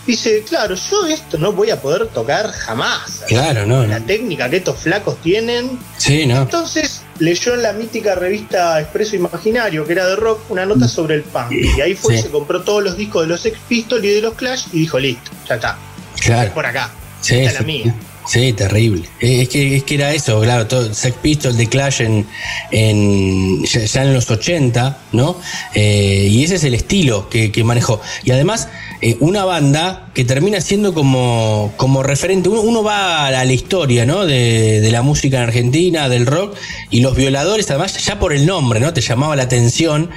Dice, claro, yo esto no voy a poder tocar jamás. Claro, no. La técnica que estos flacos tienen. Sí, no. Entonces leyó en la mítica revista Expreso Imaginario, que era de rock, una nota mm. sobre el punk. Y ahí fue, se compró todos los discos de los Sex Pistols y de los Clash y dijo, listo, ya está. Claro. Por acá. Sí, Esta es la mía. Sí, terrible. Es que, es que era eso, claro, todo, Sex Pistols de Clash en, en ya, en los 80, ¿no? Eh, y ese es el estilo que, que manejó. Y además, eh, una banda que termina siendo como, como referente. Uno, va a la, historia, ¿no? De, de, la música en Argentina, del rock, y los violadores, además, ya por el nombre, ¿no? Te llamaba la atención.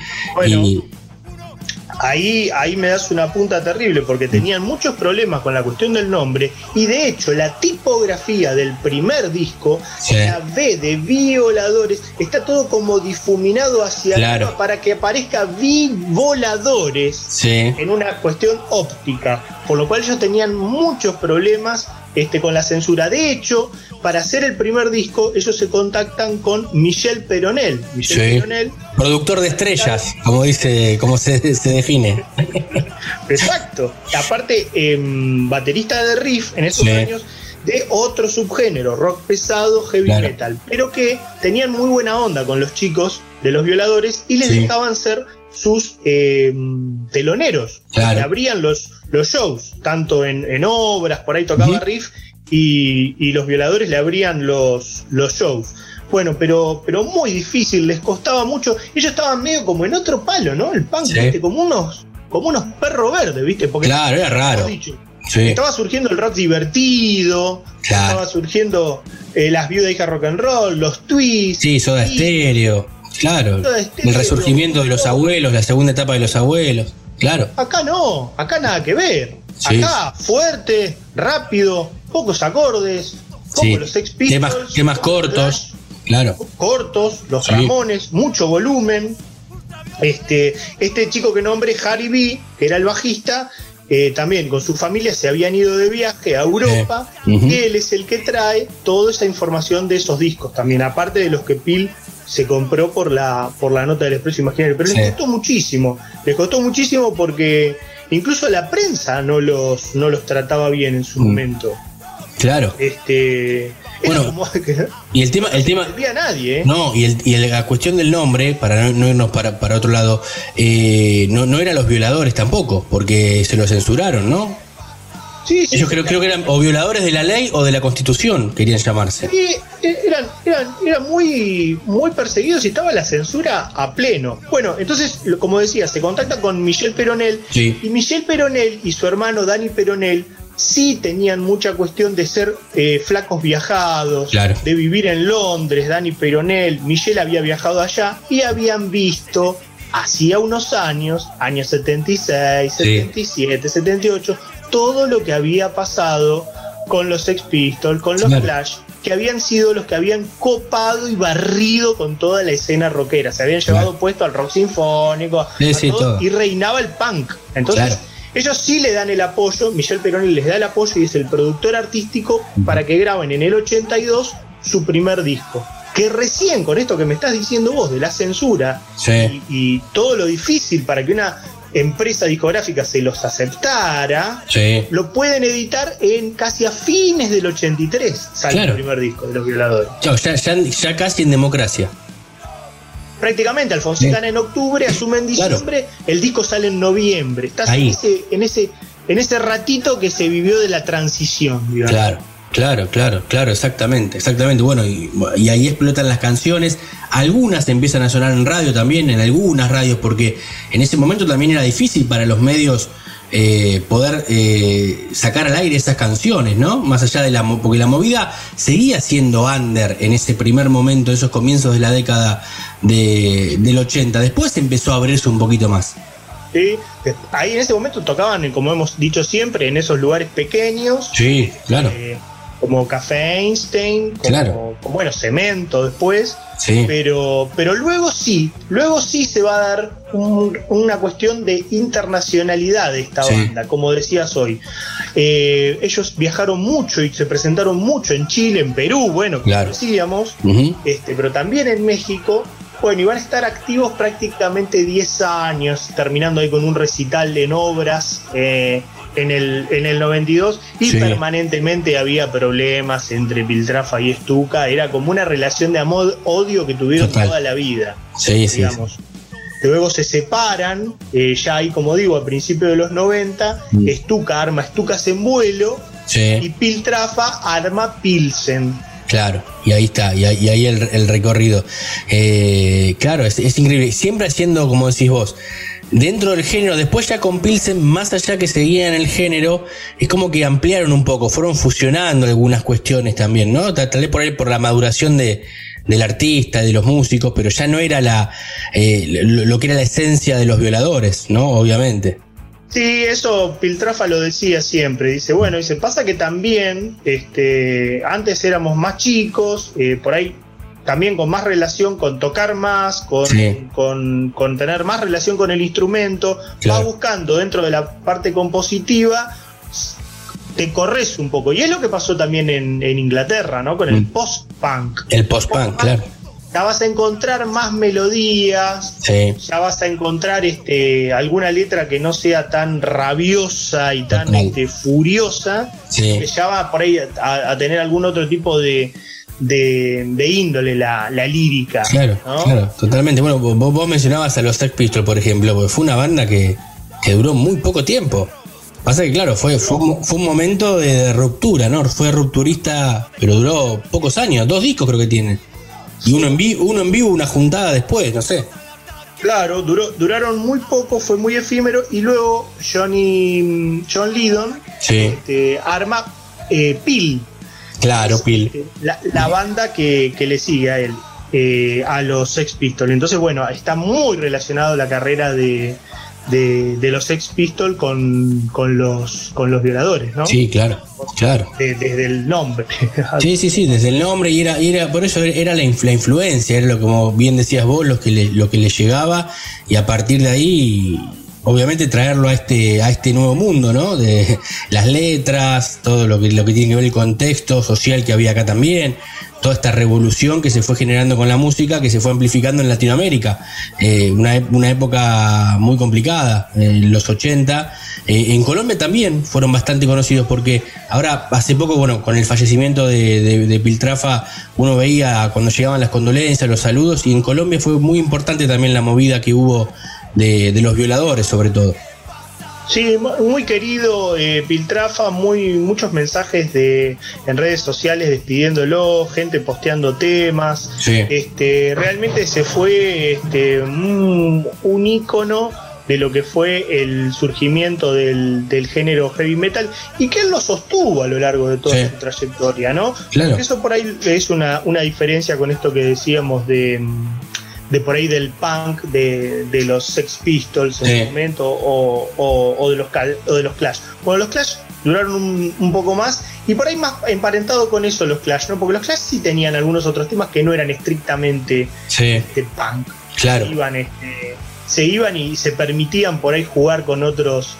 y, ahí, ahí me das una punta terrible porque tenían muchos problemas con la cuestión del nombre y de hecho la tipografía del primer disco, la B de violadores, está todo como difuminado hacia arriba para que aparezca voladores en una cuestión óptica, por lo cual ellos tenían muchos problemas este, con la censura. De hecho, para hacer el primer disco, ellos se contactan con Michel Peronel. Michel Productor de estrellas, como dice, como se, define. Exacto. Aparte, em, baterista de riff en esos años de otro subgénero, rock pesado, heavy metal, pero que tenían muy buena onda con los chicos de los violadores y les dejaban ser sus em, teloneros. Claro. abrían los, los shows, tanto en, obras, por ahí tocaba riff, y, los violadores le abrían los, los shows. Bueno, pero, pero muy difícil, les costaba mucho. Ellos estaban medio como en otro palo, ¿no? El punk, como unos, como unos perros verdes, ¿viste? Porque claro, era raro. Estaba surgiendo el rock divertido, estaba surgiendo eh, las viudas hija rock and roll, los twists. Sí, soda estéreo. Claro. el resurgimiento de los abuelos, la segunda etapa de los abuelos. Claro. Acá no, acá nada que ver. Acá fuerte, rápido, pocos acordes, como los Sex Pistols, temas, cortos, claro. Cortos, los Ramones, mucho volumen. Este, este chico que nombré Harry B, que era el bajista, eh, también con su familia se habían ido de viaje a Europa y él es el que trae toda esa información de esos discos también, aparte de los que Pil se compró por la, por la nota del Expreso Imaginario. Pero les costó muchísimo, les costó muchísimo porque incluso la prensa no los, no los trataba bien en su mm. momento. Claro. Este, bueno, y el tema, el tema, no nadie, ¿eh? No, y, el, y la cuestión del nombre, para no, irnos para, para otro lado, eh, no, no eran los violadores tampoco, porque se lo censuraron, ¿no? Sí, Ellos creo, creo que eran o violadores de la ley o de la constitución, querían llamarse. Sí, eh, eran, eran, eran muy, muy perseguidos y estaba la censura a pleno. Bueno, entonces, como decía, se contacta con Michel Peronel y Michel Peronel y su hermano Dani Peronel sí tenían mucha cuestión de ser eh, flacos viajados, de vivir en Londres, Dani Peronel, Michel había viajado allá y habían visto hacía unos años, años 76, 77, 78, todo lo que había pasado con los Sex Pistols, con los Clash, que habían sido los que habían copado y barrido con toda la escena rockera. Se habían llevado puesto al rock sinfónico y reinaba el punk. Entonces, ellos sí le dan el apoyo, Michel Peroni les da el apoyo y es el productor artístico para que graben en el 82 su primer disco. Que recién con esto que me estás diciendo vos de la censura y todo lo difícil para que una empresa discográfica se los aceptara, lo pueden editar en casi a fines del 83, sale el primer disco de los violadores. ya, casi en democracia. Prácticamente, Alfonsín gana en octubre, asume en diciembre, el disco sale en noviembre. Estás en ese, en ese, en ese ratito que se vivió de la transición, Claro. Claro, claro, claro, exactamente, exactamente. Bueno, y, ahí explotan las canciones. Algunas empiezan a sonar en radio también, en algunas radios, porque en ese momento también era difícil para los medios eh, poder eh, sacar al aire esas canciones, ¿no? Más allá de la... porque la movida seguía siendo under en ese primer momento, esos comienzos de la década del 80. Después empezó a abrirse un poquito más. Sí, ahí en ese momento tocaban, como hemos dicho siempre, en esos lugares pequeños. Sí, claro. Eh, como Café Einstein, como, bueno, Cemento después. Pero, pero luego sí, luego sí se va a dar una cuestión de internacionalidad de esta banda, como decías hoy. Eh, ellos viajaron mucho y se presentaron mucho en Chile, en Perú, bueno, como decíamos, este, pero también en México. Bueno, y van a estar activos prácticamente 10 años, terminando ahí con un recital en obras. Eh, en el, en el 92 y permanentemente había problemas entre Piltrafa y Estuca. Era como una relación de amor-odio que tuvieron toda la vida. Sí, digamos. Luego se separan, eh, ya ahí, como digo, a principios de los 90, mm. Estuca arma Estucas en vuelo y Piltrafa arma Pilsen. Claro, y ahí está, y ahí, el, recorrido. Eh, claro, es, es, increíble. Siempre haciendo, como decís vos, dentro del género, después ya con Pilsen, más allá que seguían el género, es como que ampliaron un poco, fueron fusionando algunas cuestiones también, ¿no? Tal vez por ahí por la maduración de, del artista, de los músicos, pero ya no era la eh, lo, que era la esencia de los violadores, ¿no? Obviamente. Sí, eso Piltrafa lo decía siempre. Dice, bueno, dice, pasa que también, este, antes éramos más chicos, eh, por ahí también con más relación, con tocar más, con, con, tener más relación con el instrumento, vas buscando dentro de la parte compositiva, te corres un poco. Y es lo que pasó también en, Inglaterra, ¿no? Con el mm. post-punk. El post-punk, claro. Ya vas a encontrar más melodías, ya vas a encontrar este, alguna letra que no sea tan rabiosa y tan este, furiosa, que ya va por ahí a tener algún otro tipo de, de, índole la, lírica. Claro, claro, totalmente. Bueno, vos, mencionabas a los Sex Pistols, por ejemplo, porque fue una banda que, duró muy poco tiempo. Pasa que, claro, fue, fue, un momento de ruptura, ¿no? Fue rupturista, pero duró pocos años, dos discos creo que tiene. Y uno en, vivo, uno en vivo, una juntada después, no sé. Claro, duró, duraron muy poco, fue muy efímero. Y luego Johnny John Lydon este, arma eh, Claro, Pil. Eh, la, banda que, le sigue a él, eh, a los Sex Pistols. Entonces, bueno, está muy relacionado la carrera de, de, los Sex Pistols con, con, los, con los violadores, ¿no? Sí, claro, claro. desde el nombre. sí, sí, sí, desde el nombre y era, era por eso era la, influencia, era lo como bien decías vos, lo que, le, lo que le llegaba y a partir de ahí obviamente traerlo a este, a este nuevo mundo, ¿no? De las letras, todo lo que, lo que tiene que ver el contexto social que había acá también, toda esta revolución que se fue generando con la música, que se fue amplificando en Latinoamérica. Eh, una, una, época muy complicada, en los 80. Eh, en Colombia también fueron bastante conocidos porque ahora, hace poco, bueno, con el fallecimiento de, de Piltrafa, uno veía cuando llegaban las condolencias, los saludos, y en Colombia fue muy importante también la movida que hubo de, los violadores sobre todo. Sí, muy querido eh, Piltrafa, muy, muchos mensajes de, en redes sociales despidiéndolo, gente posteando temas. Este, realmente se fue este, un, un ícono de lo que fue el surgimiento del, género heavy metal y que él lo sostuvo a lo largo de toda su trayectoria, ¿no? Claro. Eso por ahí es una, una diferencia con esto que decíamos de de por ahí del punk de, los Sex Pistols en ese momento o, de los, o de los Clash. Bueno, los Clash duraron un, poco más y por ahí más emparentado con eso los Clash, ¿no? Porque los Clash sí tenían algunos otros temas que no eran estrictamente este, punk. Claro. Se iban, este, se iban y se permitían por ahí jugar con otros,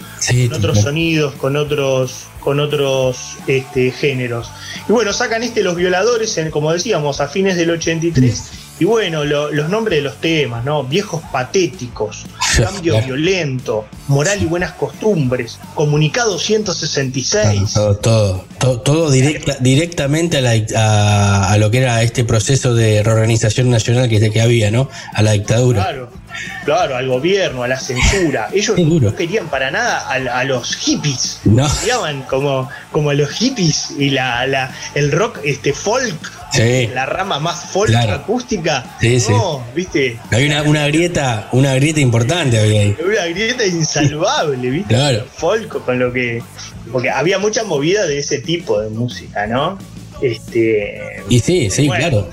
otros sonidos, con otros, con otros este, géneros. Y bueno, sacan este Los Violadores, en, como decíamos, a fines del 83. Y bueno, los nombres de los temas, ¿no? Viejos patéticos, cambio violento, moral y buenas costumbres, comunicado 166. Todo, todo, todo, directamente a, a, lo que era este proceso de reorganización nacional que, que había, ¿no? A la dictadura. Claro, claro, al gobierno, a la censura. Ellos no querían para nada a, los hippies. No. Como, como a los hippies y la, la, el rock este folk la rama más folk acústica. Sí, no, viste. Hay una, una, grieta, una grieta importante ahí. Una grieta insalvable, viste. Claro. Folk con lo que. Porque había mucha movida de ese tipo de música, ¿no? Este. Y sí, sí, claro.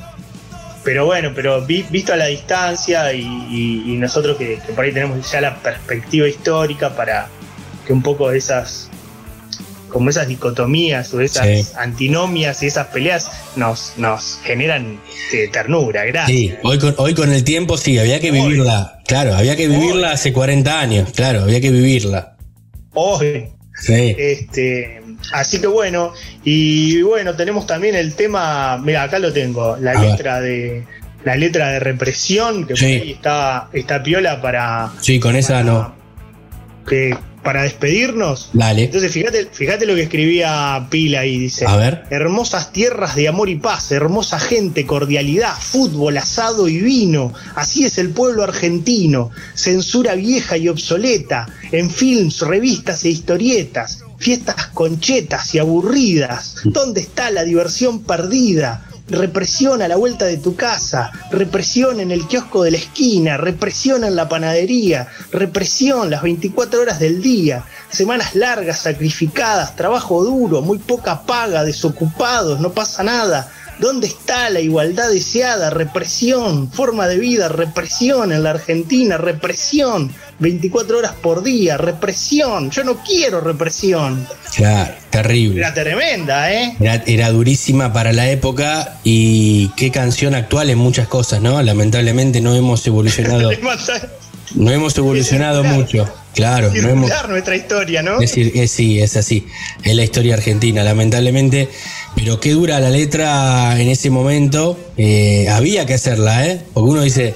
Pero bueno, pero visto a la distancia y, nosotros que, que por ahí tenemos ya la perspectiva histórica para que un poco esas como esas dicotomías o esas antinomias y esas peleas nos, nos generan este, ternura, gracias. Sí, hoy con, hoy con el tiempo sí, había que vivirla. Claro, había que vivirla hace 40 años, claro, había que vivirla. Hoy. Sí. Este, así que bueno, y bueno, tenemos también el tema, mira, acá lo tengo, la letra de la letra de represión, que está, está piola para. Sí, con esa no. Que para despedirnos. Dale. Entonces, fíjate, fíjate lo que escribía Pila ahí, dice. A ver. Hermosas tierras de amor y paz, hermosa gente, cordialidad, fútbol, asado y vino. Así es el pueblo argentino. Censura vieja y obsoleta, en films, revistas e historietas. Fiestas conchetas y aburridas. ¿Dónde está la diversión perdida? Represión a la vuelta de tu casa, represión en el kiosco de la esquina, represión en la panadería, represión las 24 horas del día, semanas largas, sacrificadas, trabajo duro, muy poca paga, desocupados, no pasa nada, ¿Dónde está la igualdad deseada? Represión, forma de vida, represión en la Argentina, represión, 24 horas por día, represión. Yo no quiero represión. Claro, terrible. Era tremenda, ¿eh? Era, durísima para la época y qué canción actual en muchas cosas, ¿no? Lamentablemente no hemos evolucionado. no hemos evolucionado mucho. Claro, no hemos, nuestra historia, ¿no? Es decir, sí, es así. Es la historia argentina, lamentablemente pero qué dura la letra en ese momento. Eh, había que hacerla, ¿eh? Porque uno dice,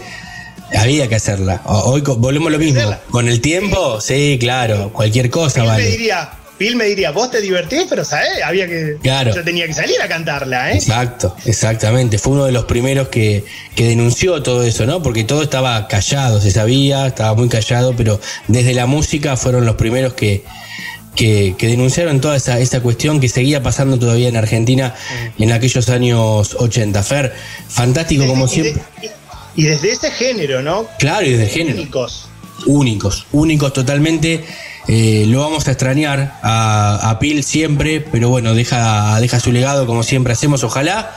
había que hacerla. Hoy volvemos lo mismo. Con el tiempo, sí, claro, cualquier cosa vale. Diría, Phil me diría, vos te divertís, pero ¿sabes? Había que. Claro. Yo tenía que salir a cantarla, ¿eh? Exacto, exactamente. Fue uno de los primeros que, que denunció todo eso, ¿no? Porque todo estaba callado, se sabía, estaba muy callado, pero desde la música fueron los primeros que que, denunciaron toda esa, esa, cuestión que seguía pasando todavía en Argentina en aquellos años 80. Fer, fantástico como siempre. y desde ese género, ¿no? Claro, y desde género. Únicos. Únicos, únicos totalmente. Eh, lo vamos a extrañar a, a Pil siempre, pero bueno, deja, deja su legado como siempre hacemos. Ojalá,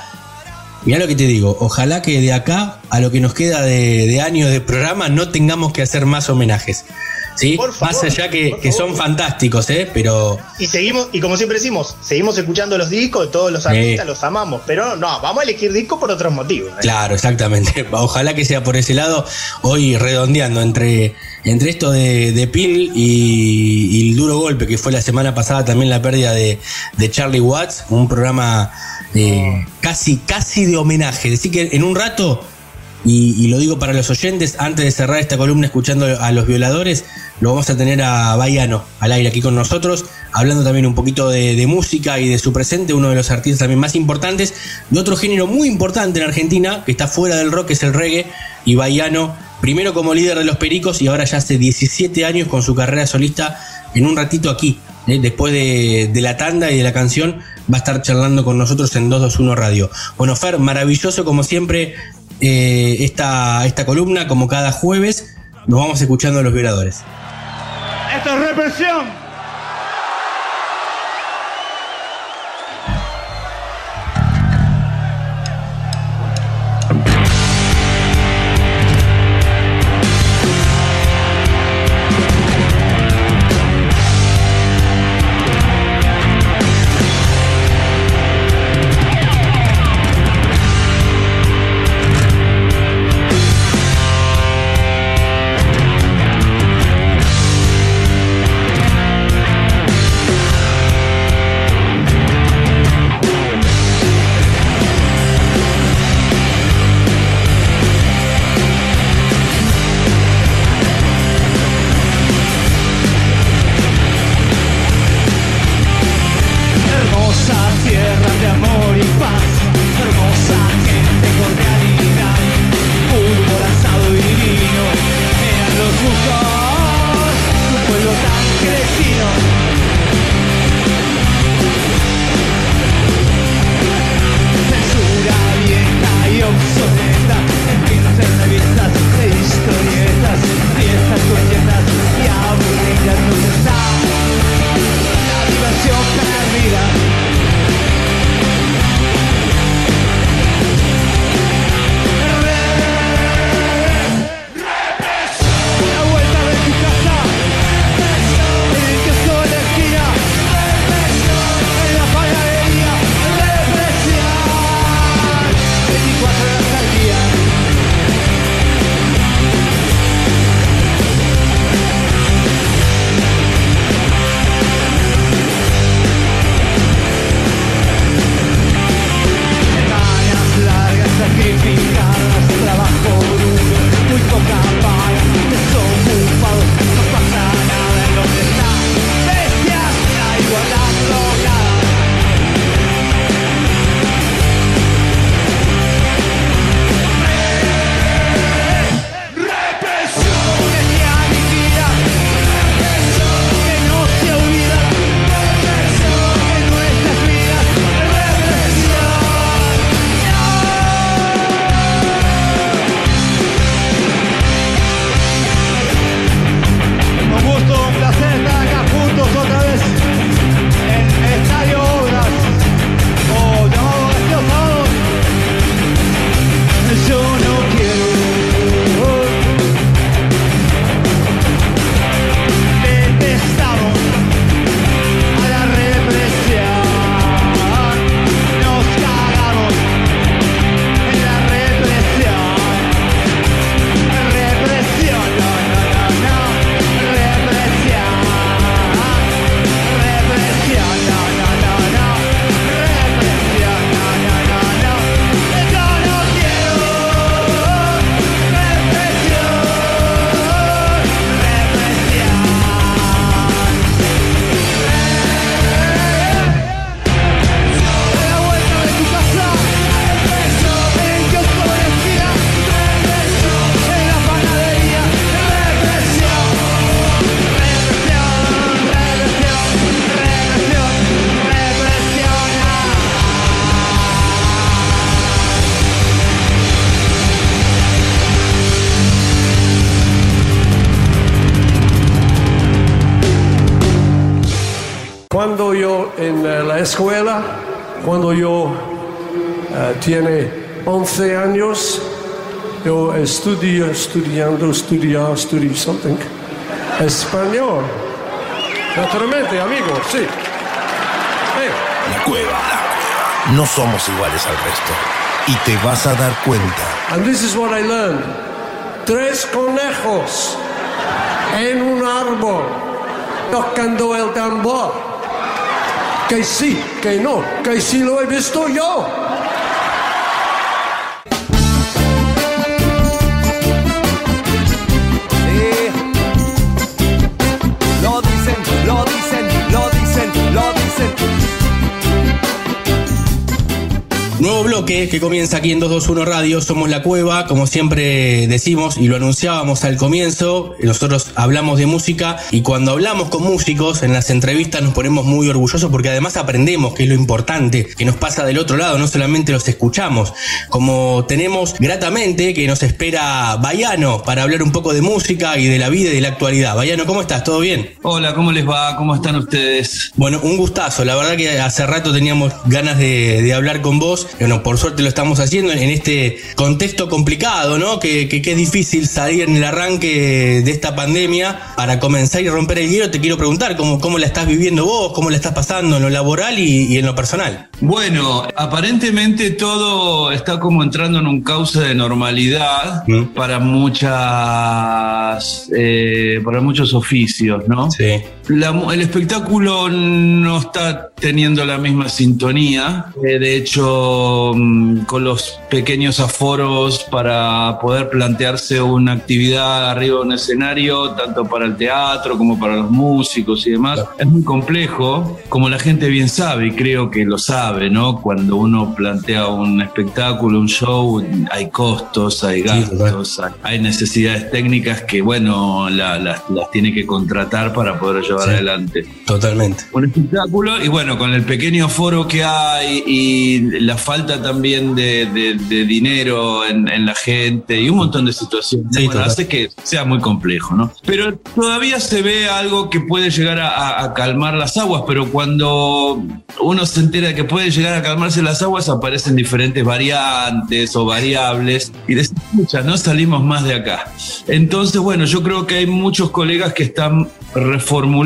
mira lo que te digo, ojalá que de acá a lo que nos queda de, de años de programa no tengamos que hacer más homenajes. ¿Sí? Más allá que, son fantásticos, ¿eh? Pero. Y seguimos, y como siempre decimos, seguimos escuchando los discos, todos los artistas los amamos, pero no, vamos a elegir discos por otros motivos. ¿eh? Claro, exactamente. Ojalá que sea por ese lado. Hoy redondeando entre, entre esto de, de Pil y, el duro golpe que fue la semana pasada también la pérdida de, Charlie Watts, un programa eh, casi, casi de homenaje. Decir que en un rato y, lo digo para los oyentes, antes de cerrar esta columna escuchando a los violadores, lo vamos a tener a Baiano al aire aquí con nosotros, hablando también un poquito de, música y de su presente, uno de los artistas también más importantes, de otro género muy importante en Argentina, que está fuera del rock, que es el reggae, y Baiano, primero como líder de los Pericos y ahora ya hace 17 años con su carrera solista, en un ratito aquí, ¿eh? después de, de, la tanda y de la canción, va a estar charlando con nosotros en 221 Radio. Bueno, Fer, maravilloso como siempre eh, esta, esta columna, como cada jueves, nos vamos escuchando a los violadores. Esto es represión. Estudio, estudiando, estudiar, estudio something, español. Naturalmente, amigo, sí. La cueva. No somos iguales al resto. Y te vas a dar cuenta. And this is what I learned. Tres conejos en un árbol tocando el tambor. Que sí, que no, que sí lo he visto yo. Nuevo bloque que comienza aquí en 221 Radio, somos La Cueva, como siempre decimos y lo anunciábamos al comienzo, nosotros hablamos de música y cuando hablamos con músicos en las entrevistas nos ponemos muy orgullosos porque además aprendemos que es lo importante, que nos pasa del otro lado, no solamente los escuchamos, como tenemos gratamente que nos espera Bayano para hablar un poco de música y de la vida y de la actualidad. Bayano, ¿cómo estás? ¿Todo bien? Hola, ¿cómo les va? ¿Cómo están ustedes? Bueno, un gustazo, la verdad que hace rato teníamos ganas de, de hablar con vos bueno, por suerte lo estamos haciendo en este contexto complicado, ¿no? Que, que, es difícil salir en el arranque de esta pandemia para comenzar y romper el hielo. Te quiero preguntar cómo, cómo la estás viviendo vos, cómo la estás pasando en lo laboral y, en lo personal. Bueno, aparentemente todo está como entrando en un cauce de normalidad mm. para muchas, eh, para muchos oficios, ¿no? Sí. El espectáculo no está teniendo la misma sintonía. Eh, de hecho, con, los pequeños aforos para poder plantearse una actividad arriba de un escenario, tanto para el teatro como para los músicos y demás. Es muy complejo, como la gente bien sabe, y creo que lo sabe, ¿no? Cuando uno plantea un espectáculo, un show, hay costos, hay gastos, hay necesidades técnicas que, bueno, las tiene que contratar para poder llevar adelante. Totalmente. Un espectáculo, y bueno, con el pequeño aforo que hay y la falta también de, dinero en, la gente y un montón de situaciones. hace que sea muy complejo, ¿no? Pero todavía se ve algo que puede llegar a, calmar las aguas, pero cuando uno se entera que puede llegar a calmarse las aguas, aparecen diferentes variantes o variables y de escucha, no salimos más de acá. Entonces, bueno, yo creo que hay muchos colegas que están reformulando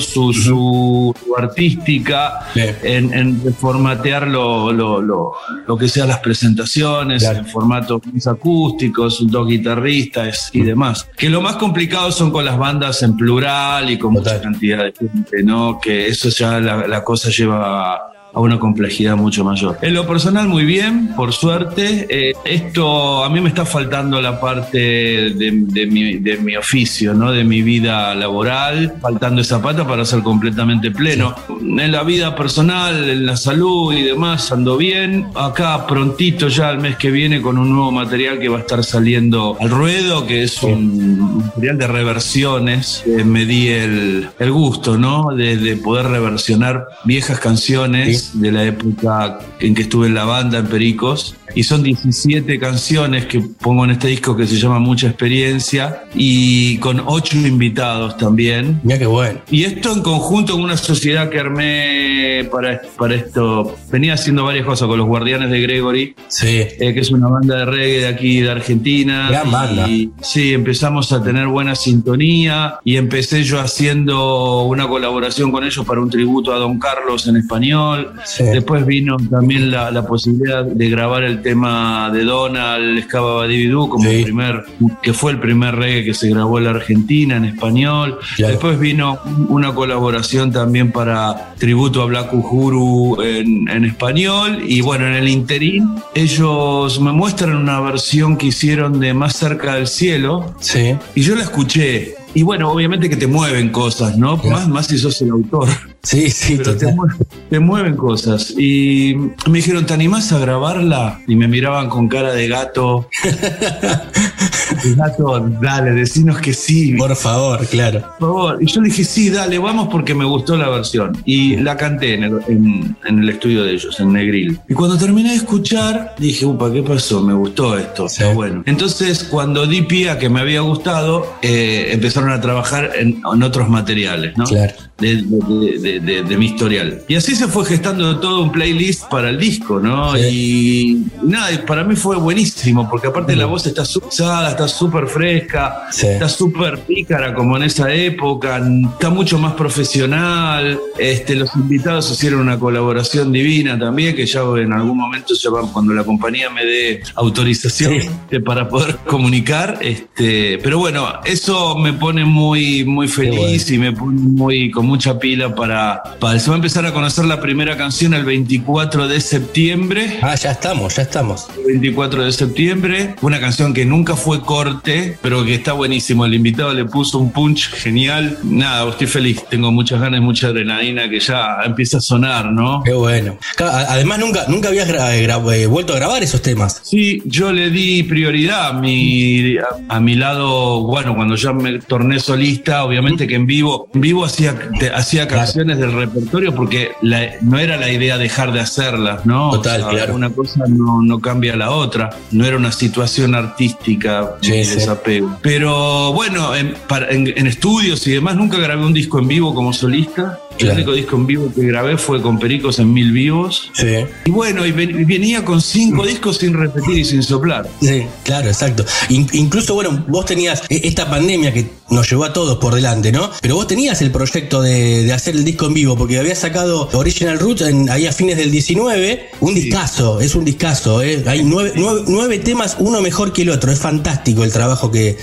su, su, artística en, reformatear lo, lo que sean las presentaciones en formatos acústicos, dos guitarristas y demás. Que lo más complicado son con las bandas en plural y con mucha cantidad de gente, ¿no? Que eso ya la, la cosa lleva a una complejidad mucho mayor. En lo personal, muy bien, por suerte. Eh, esto a mí me está faltando la parte de, mi, de, mi, oficio, ¿no? de mi vida laboral, faltando esa pata para ser completamente pleno. En la vida personal, en la salud y demás, ando bien. Acá prontito ya el mes que viene con un nuevo material que va a estar saliendo al ruedo, que es un material de reversiones. me di el, el gusto ¿no? de, de poder reversionar viejas canciones de la época en que estuve en la banda en Pericos. Y son 17 canciones que pongo en este disco que se llama Mucha Experiencia y con 8 invitados también. Mira qué bueno. Y esto en conjunto con una sociedad que armé para, para esto. Venía haciendo varias cosas con los Guardianes de Gregory. Sí. Eh, que es una banda de reggae de aquí de Argentina. Gran banda. Y sí, empezamos a tener buena sintonía y empecé yo haciendo una colaboración con ellos para un tributo a Don Carlos en español. Después vino también la, posibilidad de grabar el tema de Donald Escaba Badibidú, como primer, que fue el primer reggae que se grabó en la Argentina en español. Después vino una colaboración también para tributo a Black Uhuru en, en español. Y bueno, en el interín, ellos me muestran una versión que hicieron de Más cerca del cielo. Sí. Y yo la escuché y bueno, obviamente que te mueven cosas, ¿no? Más, más si sos el autor. Sí, sí, Pero te, mueven, cosas. Y me dijeron, ¿te animás a grabarla? Y me miraban con cara de gato. gato, dale, decinos que sí. Por favor, claro. Por favor. Y yo le dije, sí, dale, vamos porque me gustó la versión. Y la canté en el, estudio de ellos, en Negril. Y cuando terminé de escuchar, dije, upa, ¿qué pasó? Me gustó esto. Está bueno. Entonces, cuando di pie a que me había gustado, eh, empezaron a trabajar en, otros materiales, ¿no? Claro. De, de, mi historial. Y así se fue gestando todo un playlist para el disco, ¿no? Y nada, para mí fue buenísimo, porque aparte la voz está usada, está súper fresca, está súper pícara como en esa época, está mucho más profesional. Este, los invitados hicieron una colaboración divina también, que ya en algún momento, ya cuando la compañía me dé autorización para poder comunicar. Este, pero bueno, eso me pone muy, muy feliz y me pone muy, con mucha pila para, para. Se va a empezar a conocer la primera canción el 24 de septiembre. Ah, ya estamos, ya estamos. 24 de septiembre. Una canción que nunca fue corte, pero que está buenísimo. El invitado le puso un punch genial. Nada, estoy feliz. Tengo muchas ganas, mucha adrenalina que ya empieza a sonar, ¿no? Qué bueno. Además, nunca, nunca habías eh, vuelto a grabar esos temas. Sí, yo le di prioridad a mi, a, mi lado, bueno, cuando ya me torné solista, obviamente que en vivo, en vivo hacía, hacía canciones del repertorio porque no era la idea dejar de hacerlas, ¿no? Total, claro. Una cosa no, no, cambia la otra, no era una situación artística de desapego. Pero bueno, en, en estudios y demás, nunca grabé un disco en vivo como solista. El único disco en vivo que grabé fue con Pericos en Mil Vivos. Sí. Y bueno, y venía con cinco discos sin repetir y sin soplar. Sí, claro, exacto. incluso, bueno, vos tenías e, esta pandemia que nos llevó a todos por delante, ¿no? Pero vos tenías el proyecto de, hacer el disco en vivo, porque habías sacado Original Roots ahí a fines del 19. Un discazo, es un discazo. ¿eh? Hay nueve temas, uno mejor que el otro. Es fantástico el trabajo que,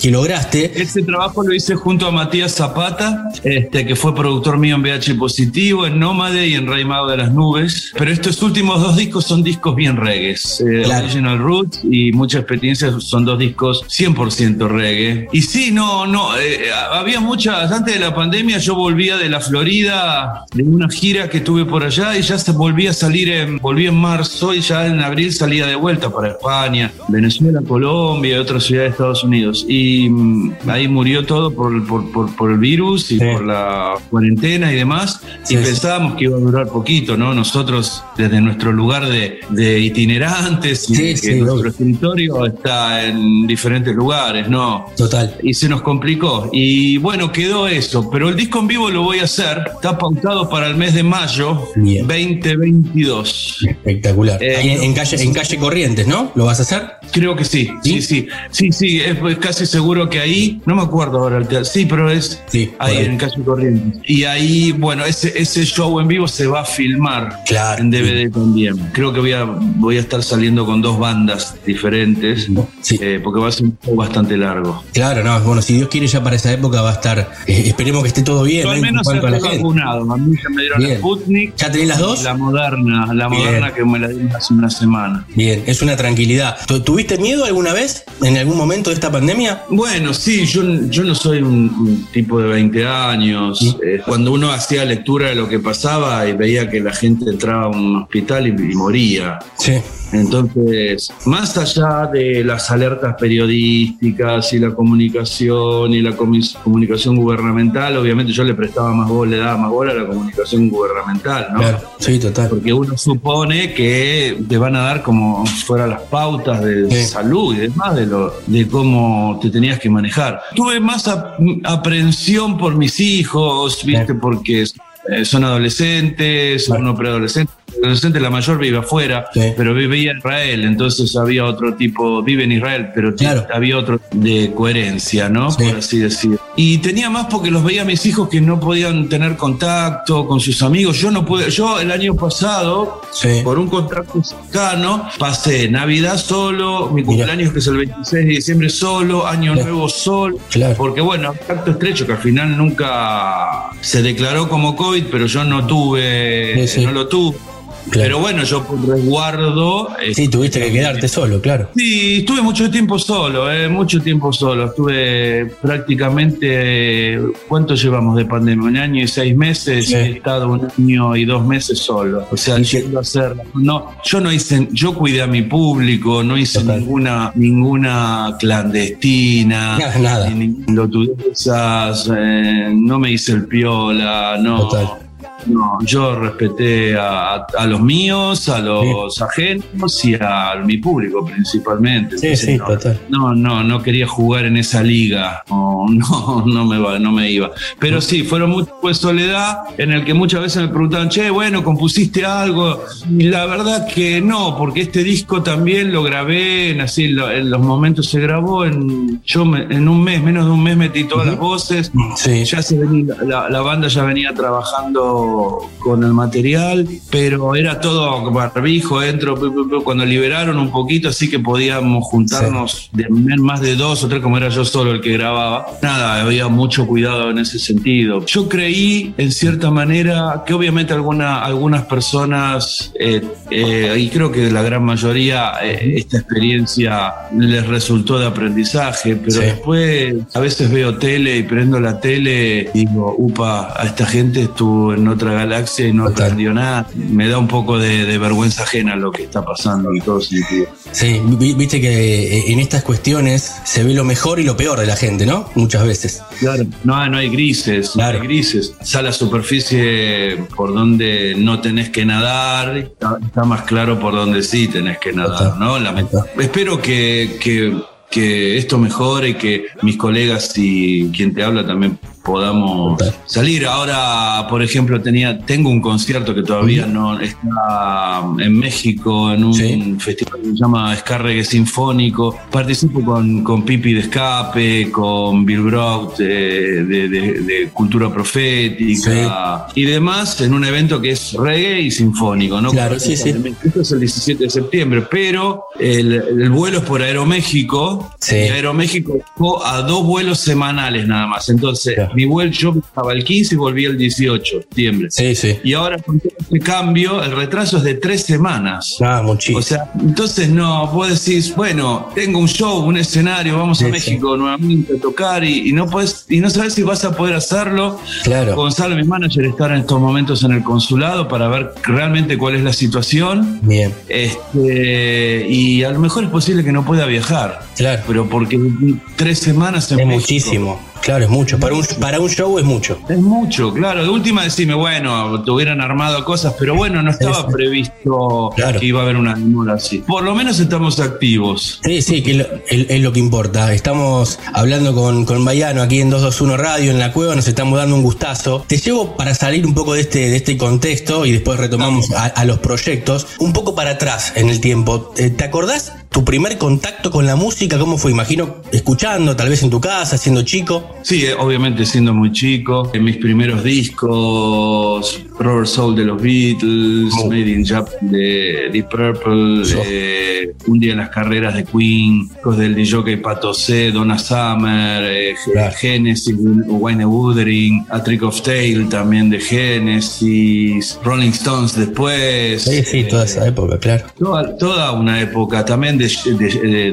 que lograste. Ese trabajo lo hice junto a Matías Zapata, este, que fue productor mío en VH Positivo, en Nómade y en Rey Mago de las Nubes. Pero estos últimos dos discos son discos bien reggaes. Eh, Original Roots y Mucha Experiencia son dos discos 100% reggae. Y sí, no, no, eh, había muchas, antes de la pandemia yo volvía de la Florida, de una gira que tuve por allá y ya se volvía a salir, en, volví en marzo y ya en abril salía de vuelta para España, Venezuela, Colombia y otras ciudades de Estados Unidos. Y mm, ahí murió todo por, por, por, el virus y por la cuarentena y demás. y pensábamos que iba a durar poquito, ¿no? Nosotros, desde nuestro lugar de, de itinerantes, y que nuestro escritorio está en diferentes lugares, ¿no? Total. Y se nos complicó. Y bueno, quedó eso. Pero el disco en vivo lo voy a hacer. Está pautado para el mes de mayo 2022. Espectacular. Eh, en, calle, en calle Corrientes, ¿no? ¿Lo vas a hacer? Creo que sí. Sí, sí. Sí, sí. Es, es casi seguro que ahí, no me acuerdo ahora el teatro, sí, pero es ahí, en Calle Corrientes. Y ahí, bueno, ese, ese show en vivo se va a filmar claro, en DVD también. Creo que voy a, voy a estar saliendo con dos bandas diferentes, eh, porque va a ser un show bastante largo. Claro, no, bueno, si Dios quiere ya para esa época va a estar, eh, esperemos que esté todo bien. al menos se vacunado, a mí ya me dieron la Sputnik. ¿Ya tenés las dos? La moderna, la moderna que me la dieron hace una semana. Bien, es una tranquilidad. ¿Tuviste miedo alguna vez, en algún momento de esta pandemia? Bueno, sí, yo, yo no soy un, tipo de 20 años. Eh, cuando uno hacía lectura de lo que pasaba y veía que la gente entraba a un hospital y, moría. Sí. Entonces, más allá de las alertas periodísticas y la comunicación y la comunicación gubernamental, obviamente yo le prestaba más bola, le daba más bola a la comunicación gubernamental, ¿no? Claro, sí, total. Porque uno supone que te van a dar como fuera las pautas de salud y demás de, lo, de cómo te tenías que manejar. Tuve más aprensión por mis hijos, ¿viste? Porque eh, son adolescentes, uno preadolescente adolescente, la mayor vive afuera, pero vivía en Israel, entonces había otro tipo, vive en Israel, pero había otro de coherencia, ¿no? Por así decir. Y tenía más porque los veía a mis hijos que no podían tener contacto con sus amigos. Yo no pude, yo el año pasado, por un contacto cercano, pasé Navidad solo, mi cumpleaños que es el 26 de diciembre solo, Año Nuevo solo, porque bueno, contacto estrecho que al final nunca se declaró como COVID, pero yo no tuve, no lo tuve. Pero bueno, yo por resguardo. Sí, tuviste que quedarte solo, claro. Sí, estuve mucho tiempo solo, eh, mucho tiempo solo. Estuve prácticamente. ¿Cuánto llevamos de pandemia? Un año y seis meses. He estado un año y dos meses solo. O sea, yendo a hacer. No, yo no hice. Yo cuidé a mi público, no hice ninguna ninguna clandestina. Nada. Ni, lo eh, no me hice el piola, no. Total no, yo respeté a, los míos, a los ajenos y a mi público principalmente. Sí, sí, no, total. No, no, no quería jugar en esa liga. No, no, no me, va, no me iba. Pero sí, fueron muchos de soledad en el que muchas veces me preguntaban, che, bueno, compusiste algo. Y la verdad que no, porque este disco también lo grabé en así, en los momentos se grabó en yo en un mes, menos de un mes metí todas las voces. Sí. Ya se venía, la, la banda ya venía trabajando con el material, pero era todo barbijo, entro, cuando liberaron un poquito, así que podíamos juntarnos de más de dos o tres, como era yo solo el que grababa. Nada, había mucho cuidado en ese sentido. Yo creí, en cierta manera, que obviamente alguna, algunas personas, eh, eh, y creo que la gran mayoría, eh, esta experiencia les resultó de aprendizaje, pero después a veces veo tele y prendo la tele y digo, upa, a esta gente estuvo en otra galaxia y no aprendió nada. Me da un poco de, vergüenza ajena lo que está pasando y todo sentido. Sí, viste que eh, en estas cuestiones se ve lo mejor y lo peor de la gente, ¿no? Muchas veces. Claro, no, no hay grises, no hay grises. Sale la superficie por donde no tenés que nadar, está, más claro por donde sí tenés que nadar, ¿no? Espero que, que que esto mejore, y que mis colegas y quien te habla también podamos salir. Ahora, por ejemplo, tenía, tengo un concierto que todavía no está en México, en un festival que se llama Escarregue Sinfónico. Participo con, con Pipi de Escape, con Bill Brock de, Cultura Profética y demás, en un evento que es reggae y sinfónico, ¿no? Claro, sí, sí. Esto es el 17 de septiembre, pero el, vuelo es por Aeroméxico. Y Aeroméxico a dos vuelos semanales nada más. Entonces, mi vuelo yo estaba el 15 y volví el 18 de septiembre. Sí, sí. Y ahora con este cambio, el retraso es de tres semanas. Ah, muchísimo. O sea, entonces no, vos decís, bueno, tengo un show, un escenario, vamos a México nuevamente a tocar y, no puedes, y no sabes si vas a poder hacerlo. Claro. Gonzalo, mi manager, estar en estos momentos en el consulado para ver realmente cuál es la situación. Bien. Este, y a lo mejor es posible que no pueda viajar. Claro. Pero porque tres semanas en es muchísimo. Claro, es mucho. Para un, para un show es mucho. Es mucho, claro. De última decime, bueno, te hubieran armado cosas, pero bueno, no estaba previsto que iba a haber una demora así. Por lo menos estamos activos. Sí, sí, que es lo que importa. Estamos hablando con, con Bayano aquí en 221 Radio, en la cueva, nos estamos dando un gustazo. Te llevo para salir un poco de este, de este contexto y después retomamos a, a los proyectos, un poco para atrás en el tiempo. Eh, ¿Te acordás tu primer contacto con la música? ¿Cómo fue? Imagino escuchando, tal vez en tu casa, siendo chico. Sí, eh, obviamente siendo muy chico. En mis primeros discos, Robert Soul de los Beatles, oh. Made in Japan de Deep Purple, eh, un día en las carreras de Queen, los del DJ Pato C, Donna Summer, eh, Genesis, Wayne Woodring, A Trick of Tale también de Genesis, Rolling Stones después. Sí, sí, toda esa época, claro. Toda, una época también de,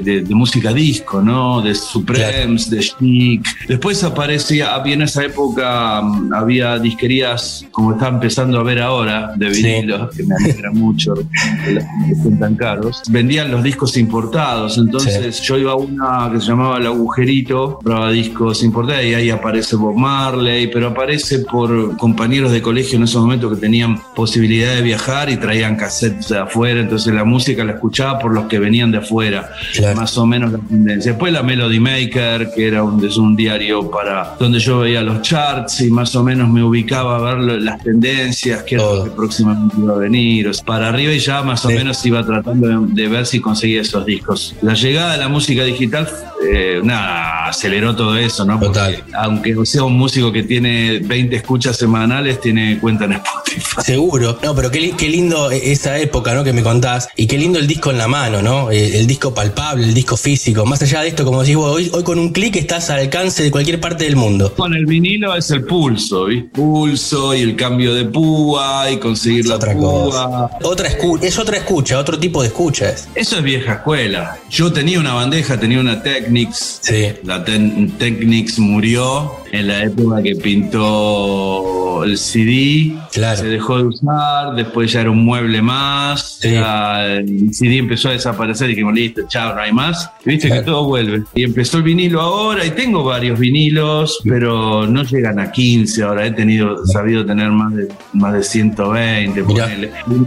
de, música disco, ¿no? De Supremes, de Chic. Después aparecía, había en esa época, mm, había disquerías como está empezando a ver ahora, de vinilo, que me alegra mucho que estén tan caros. Vendían los discos importados, entonces yo iba a una que se llamaba El Agujerito, compraba discos importados y ahí aparece Bob Marley, pero aparece por compañeros de colegio en esos momentos que tenían posibilidad de viajar y traían cassettes de afuera, entonces la música la escuchaba por los que venían de afuera, más o menos la tendencia. Después la Melody Maker, que era un, es un diario para donde yo veía los charts y más o menos me ubicaba a ver las tendencias, qué era lo que próximamente iba a venir. para arriba y ya más o menos iba tratando de, ver si conseguía esos discos. La llegada de la música digital, eh, nada, aceleró todo eso, ¿no? Total. aunque sea un músico que tiene 20 escuchas semanales, tiene cuenta en Spotify. Seguro. No, pero qué, qué lindo esa época, ¿no? Que me contás. Y qué lindo el disco en la mano, ¿no? El, el disco palpable, el disco físico. Más allá de esto, como decís vos, hoy, hoy con un clic estás al alcance de cualquier parte del mundo. Con el vinilo es el pulso, ¿viste? Pulso y el cambio de púa y conseguir la otra púa. Otra es otra escucha, otro tipo de escucha. Eso es vieja escuela. Yo tenía una bandeja, tenía una Technics. Sí. La Technics murió en la época que pintó el CD, se dejó de usar, después ya era un mueble más, el CD empezó a desaparecer y dijimos, listo, chao, no hay más. viste que todo vuelve. Y empezó el vinilo ahora y tengo varios vinilos, pero no llegan a 15 ahora. He tenido, sabido tener más de, más de 120,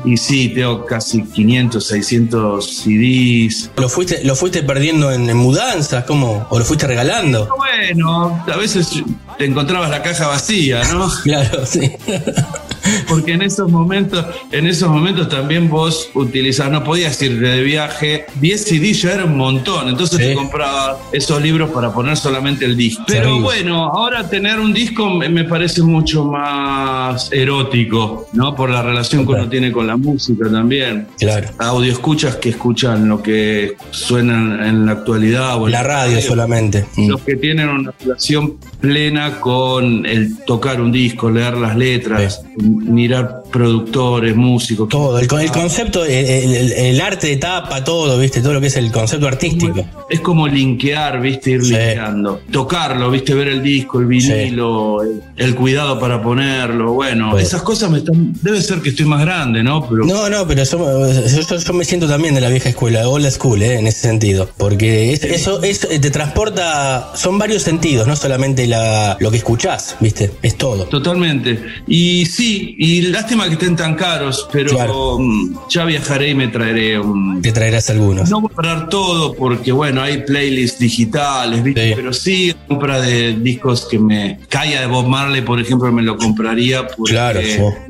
Y sí, tengo casi 500, 600 CDs. ¿Lo fuiste, lo fuiste perdiendo en, mudanzas? ¿Cómo? ¿O lo fuiste regalando? Bueno, a veces te encontrabas la caja vacía, ¿no? claro, sí. Porque en esos momentos, en esos momentos también vos utilizabas, no podías irte de viaje, 10 CD ya era un montón, entonces te compraba esos libros para poner solamente el disco. Pero bueno, ahora tener un disco me parece mucho más erótico, ¿no? Por la relación que uno tiene con la música también. Claro. Audio escuchas que escuchan lo que suena en la actualidad. O la radio, solamente. Mm. Los que tienen una relación plena con el tocar un disco, leer las letras, mirar productores, músicos. Todo, el, concepto, el, arte de tapa, todo, ¿viste? Todo lo que es el concepto artístico. Es como linkear, ¿viste? Ir linkeando. Tocarlo, ¿viste? Ver el disco, el vinilo, el, cuidado para ponerlo. Bueno, esas cosas me están. Debe ser que estoy más grande, ¿no? Pero... No, no, pero yo, me siento también de la vieja escuela, old school, ¿eh? En ese sentido. Porque eso es, te transporta. Son varios sentidos, no solamente la, lo que escuchás, ¿viste? Es todo. Totalmente. Y sí, y lástima que estén tan caros, pero mm, ya viajaré y me traeré un. Te traerás algunos. No comprar todo porque, bueno, hay playlists digitales, ¿viste? Pero sí, compra de discos que me. Calla de Bob Marley, por ejemplo, me lo compraría porque. Claro,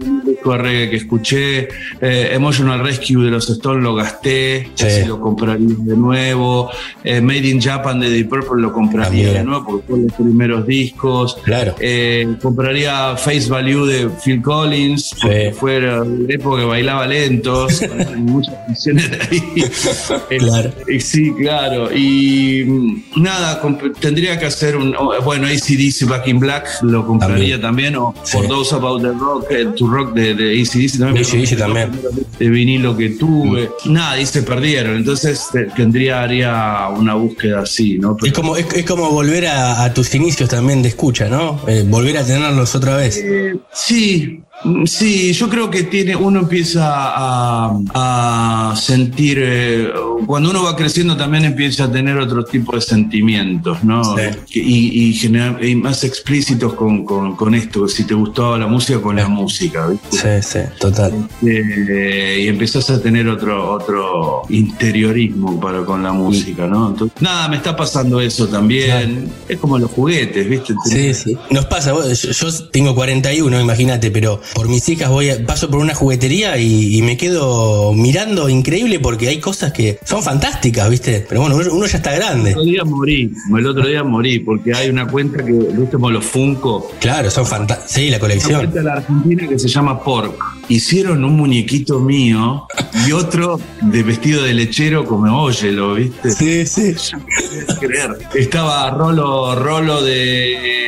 un disco de reggae que escuché, eh, Emotional Rescue de los Stones lo gasté, sí. lo compraría de nuevo. Eh, Made in Japan de Deep Purple lo compraría de nuevo porque fue los primeros discos. Claro. Eh, compraría Face Value de Phil Collins, porque fue la época que bailaba lentos, muchas canciones de ahí. claro. sí, claro. Y mm, nada, tendría que hacer un. Bueno, ACDC Back in Black lo compraría también, o For Those About the Rock, el To Rock de, de ACDC también. ACDC también. De vinilo que tuve. Nada, y se perdieron. Entonces tendría, haría una búsqueda así, ¿no? es, como, es, como volver a, tus inicios también de escucha, ¿no? Eh, volver a tenerlos otra vez. Eh, sí, Mm, sí, yo creo que tiene, uno empieza a, sentir, eh, cuando uno va creciendo también empieza a tener otro tipo de sentimientos, ¿no? Y, y, más explícitos con, esto, si te gustaba la música, con la música, ¿viste? Sí, sí, total. Este, y empezás a tener otro, otro interiorismo para con la música, ¿no? Entonces, nada, me está pasando eso también. Es como los juguetes, ¿viste? Sí, sí. Nos pasa, yo, yo tengo 41, imagínate, pero por mis hijas voy paso por una juguetería y, me quedo mirando increíble porque hay cosas que son fantásticas, ¿viste? Pero bueno, uno, ya está grande. El otro día morí, el otro día morí porque hay una cuenta que, ¿viste? Como los Funko. Claro, son fantásticos. Sí, la colección. Una cuenta de la Argentina que se llama Pork. Hicieron un muñequito mío y otro de vestido de lechero como óyelo, ¿viste? Sí, sí. creer. Estaba Rolo, Rolo de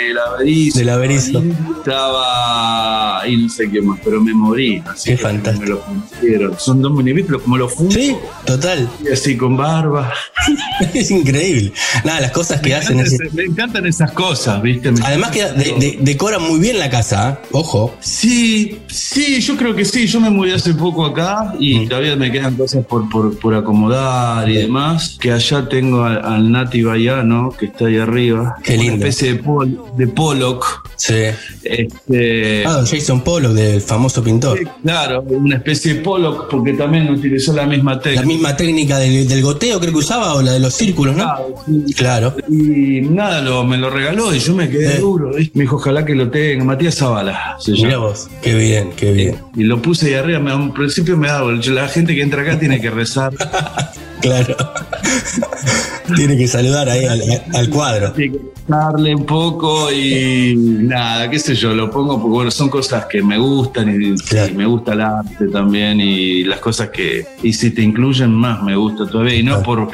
la Berizo. Estaba. y no sé qué más, pero me morí. Así qué fantástico. Me lo pusieron. Son dos muñequitos como los fundos. Sí, total. Y así con barba. es increíble. Nada, las cosas que hacen. me encantan esas cosas, ¿viste? Además que decoran muy bien la casa, ¿eh? ojo. Sí, sí, yo creo que sí. Yo me mudé hace poco acá y mm. todavía me quedan cosas por, por, acomodar y demás. Que allá tengo al, Nati Bayano, que está ahí arriba. Qué lindo. Una especie de, de Pollock. Sí. Este, ah, Jason Pollock, del famoso pintor. claro, una especie de Pollock, porque también utilizó la misma técnica. La misma técnica del, goteo, creo que usaba, o la de los círculos, ¿no? Claro. Y nada, me lo regaló y yo me quedé duro. Me dijo, ojalá que lo tenga. Matías Zavala. Mira vos, qué bien, qué bien. Y lo puse ahí arriba, al principio me daba, la gente que entra acá tiene que rezar. claro. Tiene que saludar ahí al, cuadro. Tiene que darle un poco y nada, qué sé yo, lo pongo porque bueno, son cosas que me gustan y, me gusta el arte también y las cosas que, y si te incluyen más me gusta todavía y no por,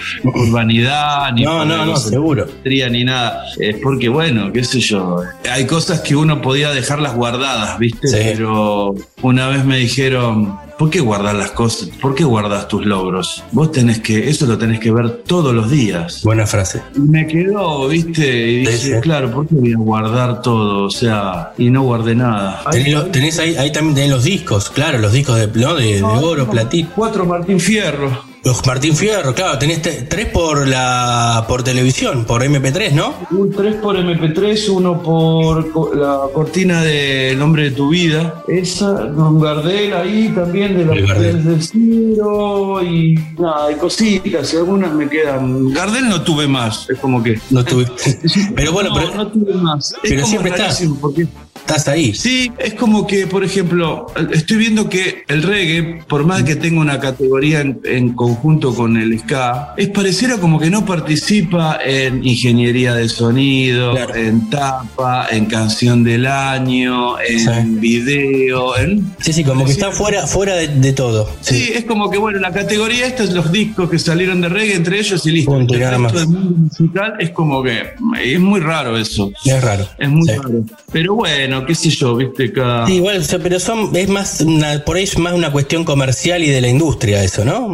vanidad ni no, por no, no, seguro. ni nada, es porque bueno, qué sé yo, hay cosas que uno podía dejarlas guardadas, ¿viste? Pero una vez me dijeron, ¿por qué guardar las cosas? ¿Por qué guardas tus logros? Vos tenés que, eso lo tenés que ver todos los días. Buena frase. Me quedó, viste, y dije, claro, ¿por qué voy a guardar todo? O sea, y no guardé nada. Tenés, ahí, ahí también tenés los discos, claro, los discos de, ¿no? de, oro, platino. Cuatro Martín Fierro. Los Martín Fierro, claro, tenés tres por la por televisión, por MP3, ¿no? Un tres por MP3, uno por la cortina de El nombre de tu vida. Esa, con Gardel ahí también de la del Ciro y nada, hay cositas y algunas me quedan. Gardel no tuve más, es como que. No tuve. pero bueno, pero. No tuve más. pero siempre está. Porque estás ahí. Sí, es como que, por ejemplo, estoy viendo que el reggae, por más que tenga una categoría en, conjunto con el ska, es pareciera como que no participa en ingeniería de sonido, en tapa, en canción del año, en video, en... Sí, sí, como que está fuera, fuera de, todo. Sí. es como que, bueno, la categoría esta es los discos que salieron de reggae entre ellos y listo. el resto del mundo musical es como que es muy raro eso. Es raro. Es muy raro. Pero bueno, qué sé yo, viste, cada... Sí, igual, pero son, es más, una, por ahí es más una cuestión comercial y de la industria eso, ¿no?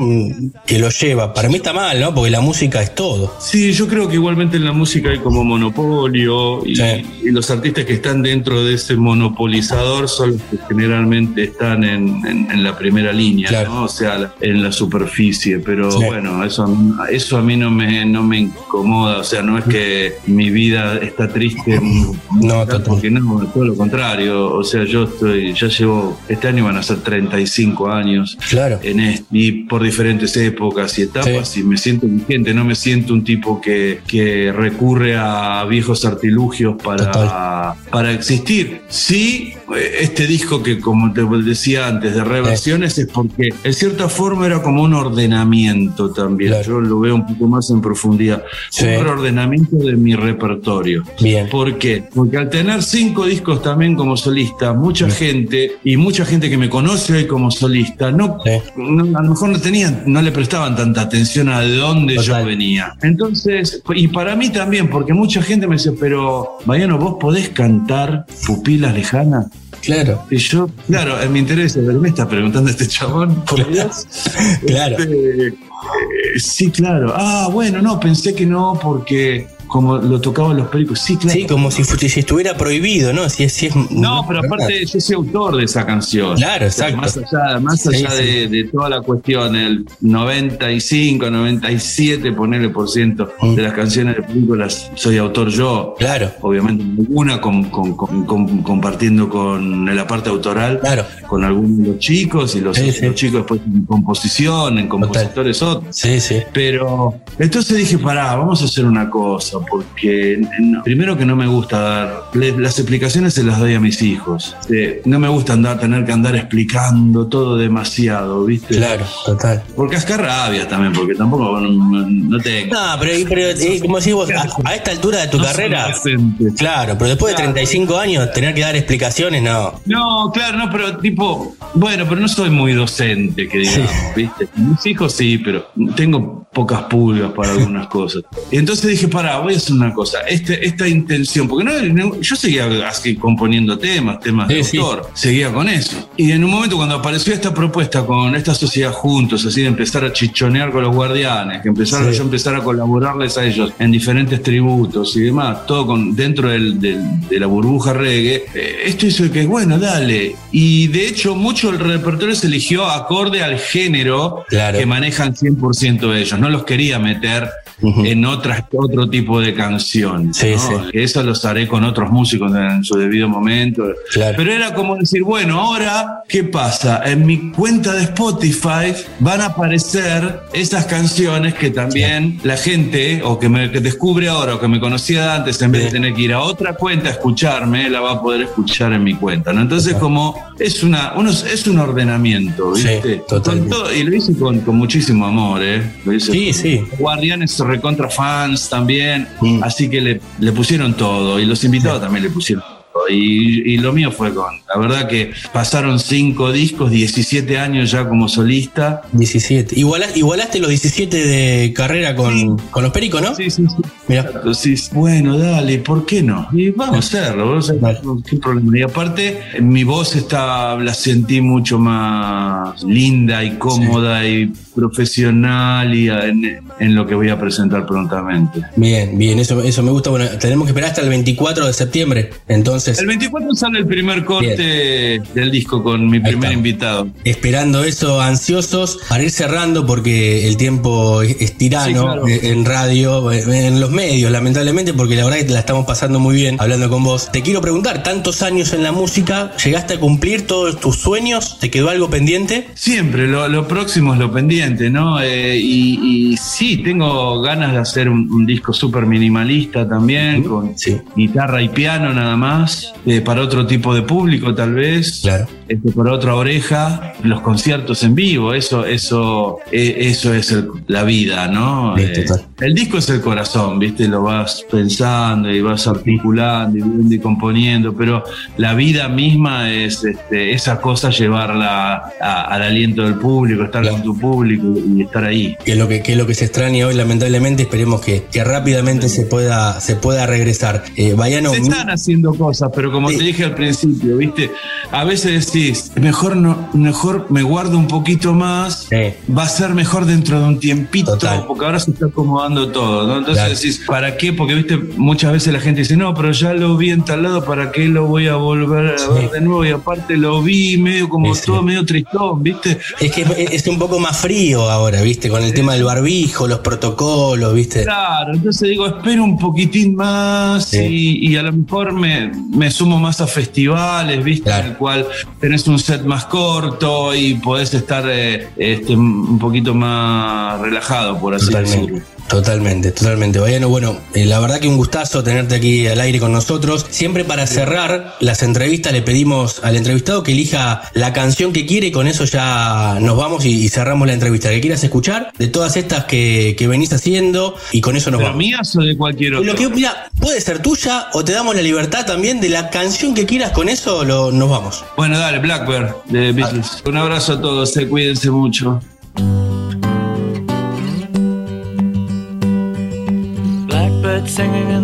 Que lo lleva. Para mí está mal, ¿no? Porque la música es todo. Sí, yo creo que igualmente en la música hay como monopolio y, los artistas que están dentro de ese monopolizador son los que generalmente están en, la primera línea, ¿no? O sea, en la superficie. Pero bueno, eso, eso a mí no me, no me incomoda. O sea, no es que mi vida está triste. No. Porque no, todo lo contrario, o sea, yo estoy, ya llevo, este año van a ser 35 años claro. en este, y por diferentes épocas y etapas, y me siento vigente, no me siento un tipo que, que recurre a viejos artilugios para, para existir. Sí, este disco que como te decía antes de reversiones es porque en cierta forma era como un ordenamiento también, yo lo veo un poco más en profundidad, un ordenamiento de mi repertorio. Bien. ¿Por qué? Porque al tener cinco discos también como solista, mucha gente y mucha gente que me conoce hoy como solista, no, a lo mejor no tenían, no le prestaban tanta atención a de dónde yo venía. Entonces, y para mí también, porque mucha gente me dice, pero Mariano, vos podés cantar pupilas lejanas. Claro. Y yo, claro, en mi interés, me está preguntando este chabón, por Dios. claro. Este, eh, sí, claro. Ah, bueno, no, pensé que no, porque como lo tocaban los pericos. Sí, claro. Sí, como si, si estuviera prohibido, ¿no? Si, si es, no, pero aparte yo soy autor de esa canción. Claro, exacto. más allá, más allá de, toda la cuestión, el 95, 97, ponerle por ciento mm. de las canciones de películas soy autor yo. Claro. Obviamente una con, compartiendo con la parte autoral claro. con algunos de los chicos y los, chicos después en composición, en compositores otros. Sí, sí. Pero entonces dije, pará, vamos a hacer una cosa porque primero que no me gusta dar, las explicaciones se las doy a mis hijos. no me gusta andar, tener que andar explicando todo demasiado, ¿viste? Claro, total. Porque es rabia también, porque tampoco no, tengo. No, pero, eh, como decís vos, a, esta altura de tu carrera. Claro, pero después de 35 años, tener que dar explicaciones, no. No, claro, no, pero tipo, bueno, pero no soy muy docente, que digamos, ¿viste? Mis hijos sí, pero tengo pocas pulgas para algunas cosas. Y entonces dije, para, voy hacer una cosa, este, esta intención, porque no, yo seguía así componiendo temas, temas de autor, seguía con eso. Y en un momento cuando apareció esta propuesta con esta sociedad juntos, así de empezar a chichonear con los guardianes, que empezaron yo empezar a colaborarles a ellos en diferentes tributos y demás, todo con, dentro del, de la burbuja reggae, eh, esto hizo que, bueno, dale. Y de hecho, mucho el repertorio se eligió acorde al género que manejan 100% ellos. No los quería meter en otras, otro tipo de canción. Eso los haré con otros músicos en su debido momento. Pero era como decir, bueno, ahora, ¿qué pasa? En mi cuenta de Spotify van a aparecer esas canciones que también la gente, o que me descubre ahora, o que me conocía antes, en vez de tener que ir a otra cuenta a escucharme, la va a poder escuchar en mi cuenta. ¿no? Entonces, como es una uno, es un ordenamiento, ¿viste? y lo hice con, muchísimo amor, ¿eh? sí, sí. Guardianes recontra fans también, mm. así que le, le, pusieron todo y los invitados también le pusieron Y, lo mío fue con, la verdad que pasaron cinco discos, 17 años ya como solista. 17. igualaste los 17 de carrera con, con los Pericos, ¿no? Sí, sí, sí. Bueno, dale, ¿por qué no? Y vamos a hacerlo, ¿qué problema? Y aparte, mi voz está, la sentí mucho más linda y cómoda y profesional y en, lo que voy a presentar prontamente. Bien, bien, eso, eso me gusta. Bueno, tenemos que esperar hasta el 24 de septiembre, entonces. El 24 sale el primer corte del disco con mi primer invitado. Esperando eso, ansiosos para ir cerrando porque el tiempo es, tirano en radio, en los medios, lamentablemente, porque la verdad que la estamos pasando muy bien hablando con vos. Te quiero preguntar, tantos años en la música, ¿llegaste a cumplir todos tus sueños? ¿Te quedó algo pendiente? Siempre, lo, lo próximo es lo pendiente ¿no? Eh, y, sí, tengo ganas de hacer un, disco súper minimalista también, con guitarra y piano nada más, eh, para otro tipo de público tal vez. Claro. Este, por otra oreja, los conciertos en vivo, eso, eso, e, eso es la vida, ¿no? Eh, el disco es el corazón, ¿viste? Lo vas pensando y vas articulando y, componiendo, pero la vida misma es este, esa cosa llevarla al aliento del público, estar con tu público y estar ahí. Que es lo que, es lo que se extraña hoy, lamentablemente, esperemos que, que rápidamente se pueda, se pueda regresar. Eh, se están haciendo cosas, pero como te dije al principio, ¿viste? A veces mejor, no, mejor me guardo un poquito más, va a ser mejor dentro de un tiempito, porque ahora se está acomodando todo, ¿no? Entonces decís, ¿para qué? Porque, viste, muchas veces la gente dice, no, pero ya lo vi en tal lado, ¿para qué lo voy a volver a ver de nuevo? Y aparte lo vi medio como todo medio tristón, ¿viste? Es que es un poco más frío ahora, ¿viste? Con el tema del barbijo, los protocolos, ¿viste? Claro, entonces digo, espero un poquitín más y, a lo mejor me, me, sumo más a festivales, ¿viste? En el cual tenés un set más corto y podés estar eh, este, un poquito más relajado, por así decirlo. Totalmente, totalmente. Vayano, bueno, eh, la verdad que un gustazo tenerte aquí al aire con nosotros. Siempre para cerrar las entrevistas le pedimos al entrevistado que elija la canción que quiere y con eso ya nos vamos y, cerramos la entrevista. Que quieras escuchar de todas estas que, venís haciendo y con eso nos vamos. mías o de cualquier otra? Lo que, mira, puede ser tuya o te damos la libertad también de la canción que quieras, con eso lo, nos vamos. Bueno, dale, Blackbird de Beatles. Un abrazo a todos, se cuídense mucho.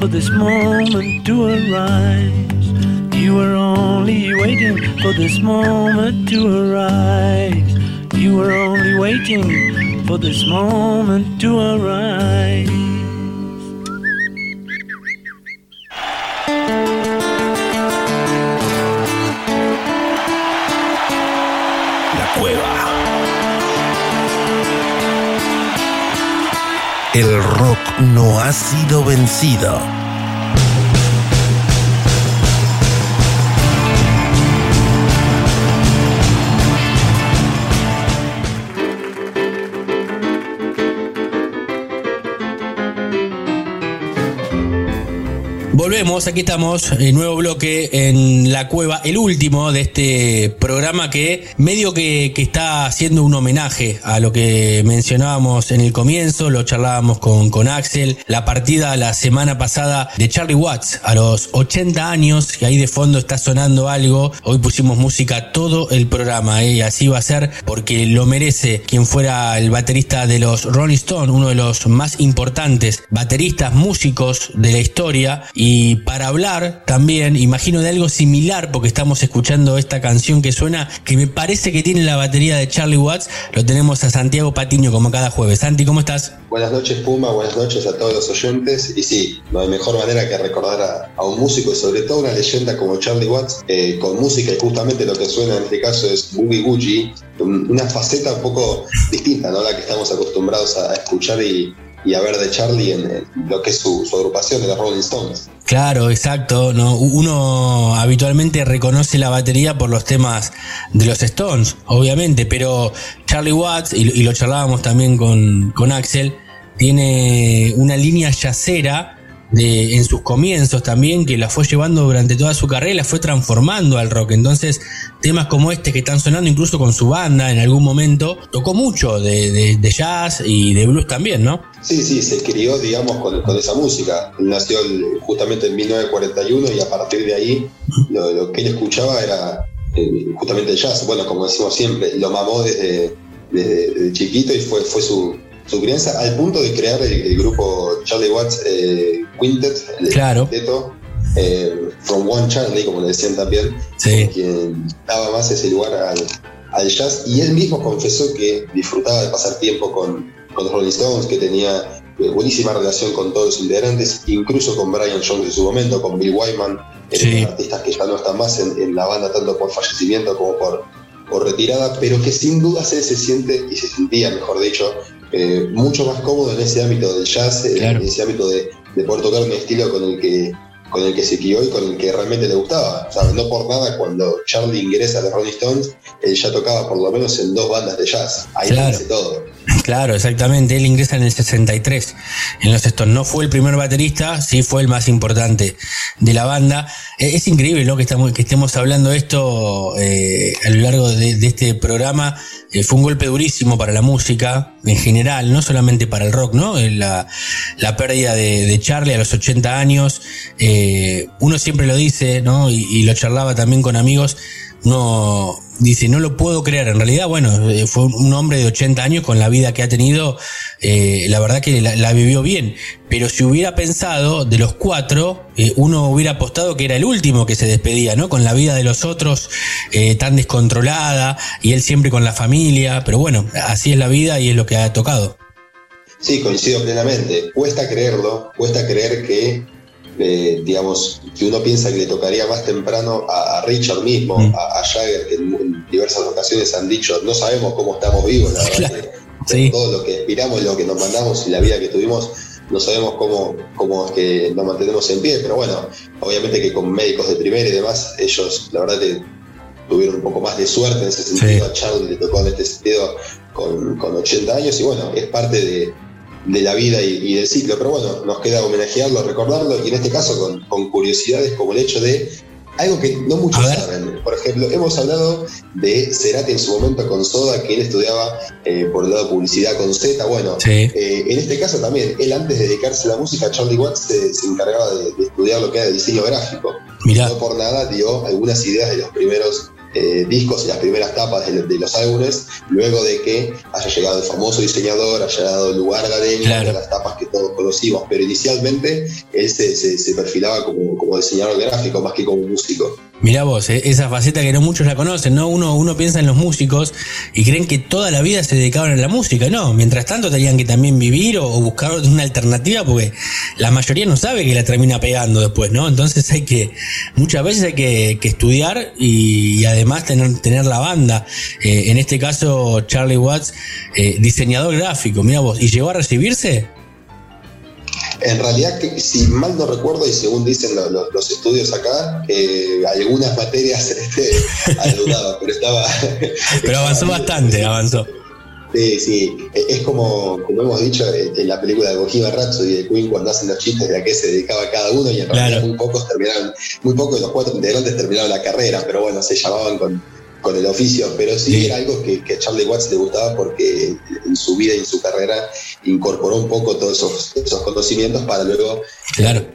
For this moment to arise. You were only waiting for this moment to arise. You were only waiting for this moment to arise. No ha sido vencido. Volvemos, aquí estamos, el nuevo bloque en la cueva, el último de este programa que medio que, está haciendo un homenaje a lo que mencionábamos en el comienzo, lo charlábamos con, con Axel, la partida la semana pasada de Charlie Watts a los 80 años, que ahí de fondo está sonando algo, hoy pusimos música todo el programa ¿eh? y así va a ser porque lo merece quien fuera el baterista de los Rolling Stones, uno de los más importantes bateristas, músicos de la historia y y para hablar también, imagino de algo similar, porque estamos escuchando esta canción que suena, que me parece que tiene la batería de Charlie Watts, lo tenemos a Santiago Patiño como cada jueves. Santi, ¿cómo estás? Buenas noches Puma, buenas noches a todos los oyentes. Y sí, no hay mejor manera que recordar a, un músico y sobre todo una leyenda como Charlie Watts, eh, con música y justamente lo que suena en este caso es Boogie Woogie, una faceta un poco distinta, ¿no? La que estamos acostumbrados a escuchar y, y a ver de Charlie en, lo que es su, agrupación de los Rolling Stones. Claro, exacto. ¿no? Uno habitualmente reconoce la batería por los temas de los Stones, obviamente, pero Charlie Watts, y, lo charlábamos también con, con Axel, tiene una línea yacera de, en sus comienzos también, que la fue llevando durante toda su carrera, la fue transformando al rock. Entonces, temas como este que están sonando incluso con su banda en algún momento, tocó mucho de, jazz y de blues también, ¿no? Sí, sí, se crió, digamos, con, esa música. Nació justamente en 1941 y a partir de ahí lo, que él escuchaba era eh, justamente el jazz. Bueno, como decimos siempre, lo mamó desde, desde chiquito y fue, fue su, su crianza al punto de crear el, grupo Charlie Watts eh, Quintet, el claro. eh, From One Charlie, como le decían también, quien daba más ese lugar al, jazz. Y él mismo confesó que disfrutaba de pasar tiempo con, con los Rolling Stones, que tenía eh, buenísima relación con todos los integrantes, incluso con Brian Jones en su momento, con Bill Wyman, artistas que ya no están más en, la banda tanto por fallecimiento como por, por retirada, pero que sin duda se, se siente y se sentía, mejor dicho, eh, mucho más cómodo en ese ámbito del jazz, en ese ámbito de, de, poder tocar un estilo con el que con el que se crió y con el que realmente le gustaba. no por nada, cuando Charlie ingresa a los Rolling Stones, él ya tocaba por lo menos en dos bandas de jazz. Ahí claro. todo. Claro, exactamente. Él ingresa en el 63 en los Stones. No fue el primer baterista, sí fue el más importante de la banda. E, es increíble ¿no? que, estamos, que estemos hablando esto eh, a lo largo de, este programa. Eh, fue un golpe durísimo para la música en general, no solamente para el rock, ¿no? Eh, la, pérdida de, Charlie a los 80 años. uno siempre lo dice, ¿no? Y, y lo charlaba también con amigos no dice, no lo puedo creer. En realidad, bueno, eh, fue un hombre de 80 años con la vida que ha tenido, eh, la verdad que la, vivió bien. Pero si hubiera pensado de los cuatro, eh, uno hubiera apostado que era el último que se despedía, ¿no? Con la vida de los otros tan descontrolada y él siempre con la familia. Pero bueno, así es la vida y es lo que ha tocado. Sí, coincido plenamente. Cuesta creerlo, cuesta creer que digamos, que uno piensa que le tocaría más temprano a, Richard mismo, mm. a, Jagger, que en, diversas ocasiones han dicho, no sabemos cómo estamos vivos, la verdad. Todo lo que aspiramos, lo que nos mandamos y la vida que tuvimos, no sabemos cómo, cómo es que nos mantenemos en pie, pero bueno, obviamente que con médicos de primera y demás, ellos, la verdad, que tuvieron un poco más de suerte en ese sentido. A Charlie le tocó en este sentido con, con 80 años y bueno, es parte de de la vida y, del ciclo. Pero bueno, nos queda homenajearlo, recordarlo y en este caso con, curiosidades como el hecho de algo que no muchos saben. Por ejemplo, hemos hablado de Cerati en su momento con Soda, que él estudiaba eh, por el lado de publicidad con Z. Bueno, eh, en este caso también, él antes de dedicarse a la música, Charlie Watts se, encargaba de, estudiar lo que era diseño gráfico. No por nada dio algunas ideas de los primeros eh, discos y las primeras tapas de, los álbumes, luego de que haya llegado el famoso diseñador, haya dado lugar a la de las tapas que todos conocimos, pero inicialmente él se, se, perfilaba como, como diseñador gráfico más que como músico. Mirá vos, eh, esa faceta que no muchos la conocen, ¿no? Uno, uno piensa en los músicos y creen que toda la vida se dedicaban a la música, no. Mientras tanto tenían que también vivir o, buscar una alternativa porque la mayoría no sabe que la termina pegando después, ¿no? Entonces hay que, muchas veces hay que, estudiar y, además tener, tener la banda. Eh, en este caso, Charlie Watts, eh, diseñador gráfico, mira vos, ¿y llegó a recibirse? En realidad, si mal no recuerdo, y según dicen los, estudios acá, que algunas materias este, ayudaban, pero estaba. Pero avanzó bastante, avanzó. Sí, sí, es como, como hemos dicho en la película de Bohemian Rhapsody de Queen cuando hacen los chistes de a qué se dedicaba cada uno y en realidad muy pocos terminaron, muy pocos de los cuatro integrantes terminaron la carrera, pero bueno, se llamaban con, con el oficio, pero sí, era algo que, a Charlie Watts le gustaba porque en su vida y en su carrera incorporó un poco todos esos, conocimientos para luego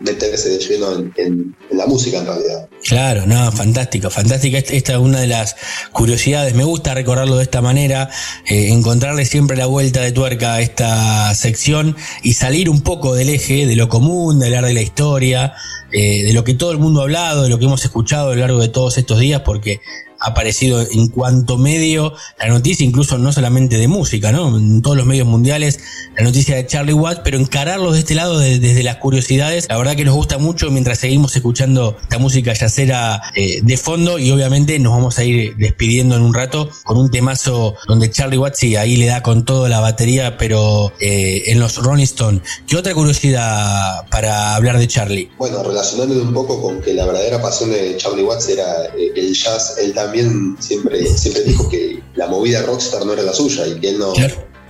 meterse de lleno en, la música en realidad. Claro, no, fantástico, fantástica. Esta es una de las curiosidades. Me gusta recordarlo de esta manera, eh, encontrarle siempre la vuelta de tuerca a esta sección y salir un poco del eje, de lo común, de hablar de la historia, eh, de lo que todo el mundo ha hablado, de lo que hemos escuchado a lo largo de todos estos días, porque aparecido en cuanto medio la noticia, incluso no solamente de música, ¿no? En todos los medios mundiales, la noticia de Charlie Watt, pero encararlos de este lado desde las curiosidades, la verdad que nos gusta mucho mientras seguimos escuchando esta música yacera eh, de fondo y obviamente nos vamos a ir despidiendo en un rato con un temazo donde Charlie Watt sí, ahí le da con toda la batería, pero eh, en los Rolling Stones. ¿Qué otra curiosidad para hablar de Charlie? Bueno, relacionándolo un poco con que la verdadera pasión de Charlie Watts era eh, el jazz, él también siempre, siempre dijo que la movida rockstar no era la suya y que él no,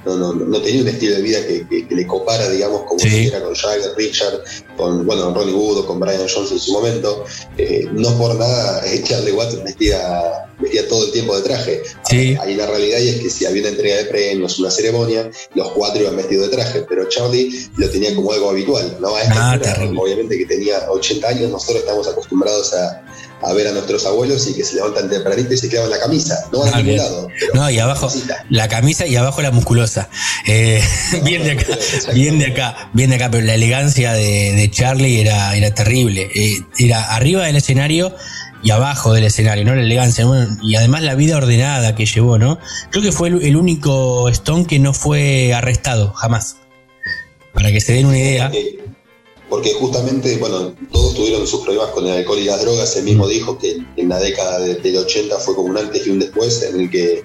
no, no, tenía un estilo de vida que, le copara, digamos, como si era con Jagger, Richard, con bueno, Ronnie Wood o con Brian Jones en su momento. Eh, no por nada eh, Charlie Watts vestía, vestía todo el tiempo de traje. Sí. Ahí la realidad es que si había una entrega de premios, una ceremonia, los cuatro iban vestidos de traje, pero Charlie lo tenía como algo habitual. ¿no? A ah, obviamente que tenía 80 años, nosotros estamos acostumbrados a a ver a nuestros abuelos y que se levantan tempranito y se clavan la camisa. No van a ah, ningún lado. No, y abajo la camisa y abajo la musculosa. Eh, bien de acá, bien de acá, bien de acá, pero la elegancia de, Charlie era, era terrible. Eh, era arriba del escenario y abajo del escenario, ¿no? La elegancia, y además la vida ordenada que llevó, ¿no? Creo que fue el, único Stone que no fue arrestado, jamás. Para que se den una idea porque justamente, bueno, todos tuvieron sus problemas con el alcohol y las drogas. Él mismo dijo que en la década del 80 fue como un antes y un después, en el que,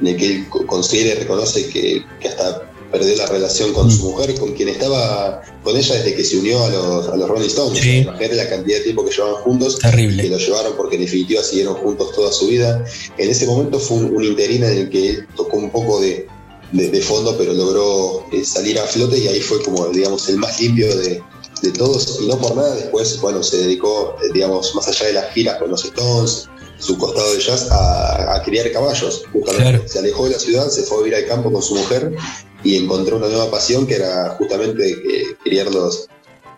en el que él considera y reconoce que, hasta perdió la relación con su mujer, con quien estaba con ella desde que se unió a los, a los Rolling Stones. Sí. Imagínate la cantidad de tiempo que llevaban juntos, Terrible. que lo llevaron porque en definitiva siguieron juntos toda su vida. En ese momento fue un, un interino en el que él tocó un poco de, de, fondo, pero logró eh, salir a flote y ahí fue como, digamos, el más limpio de, de todos y no por nada después, bueno, se dedicó, eh, digamos, más allá de las giras con los Stones, su costado de jazz, a, criar caballos. Justamente se alejó de la ciudad, se fue a vivir al campo con su mujer y encontró una nueva pasión que era justamente eh, criar los,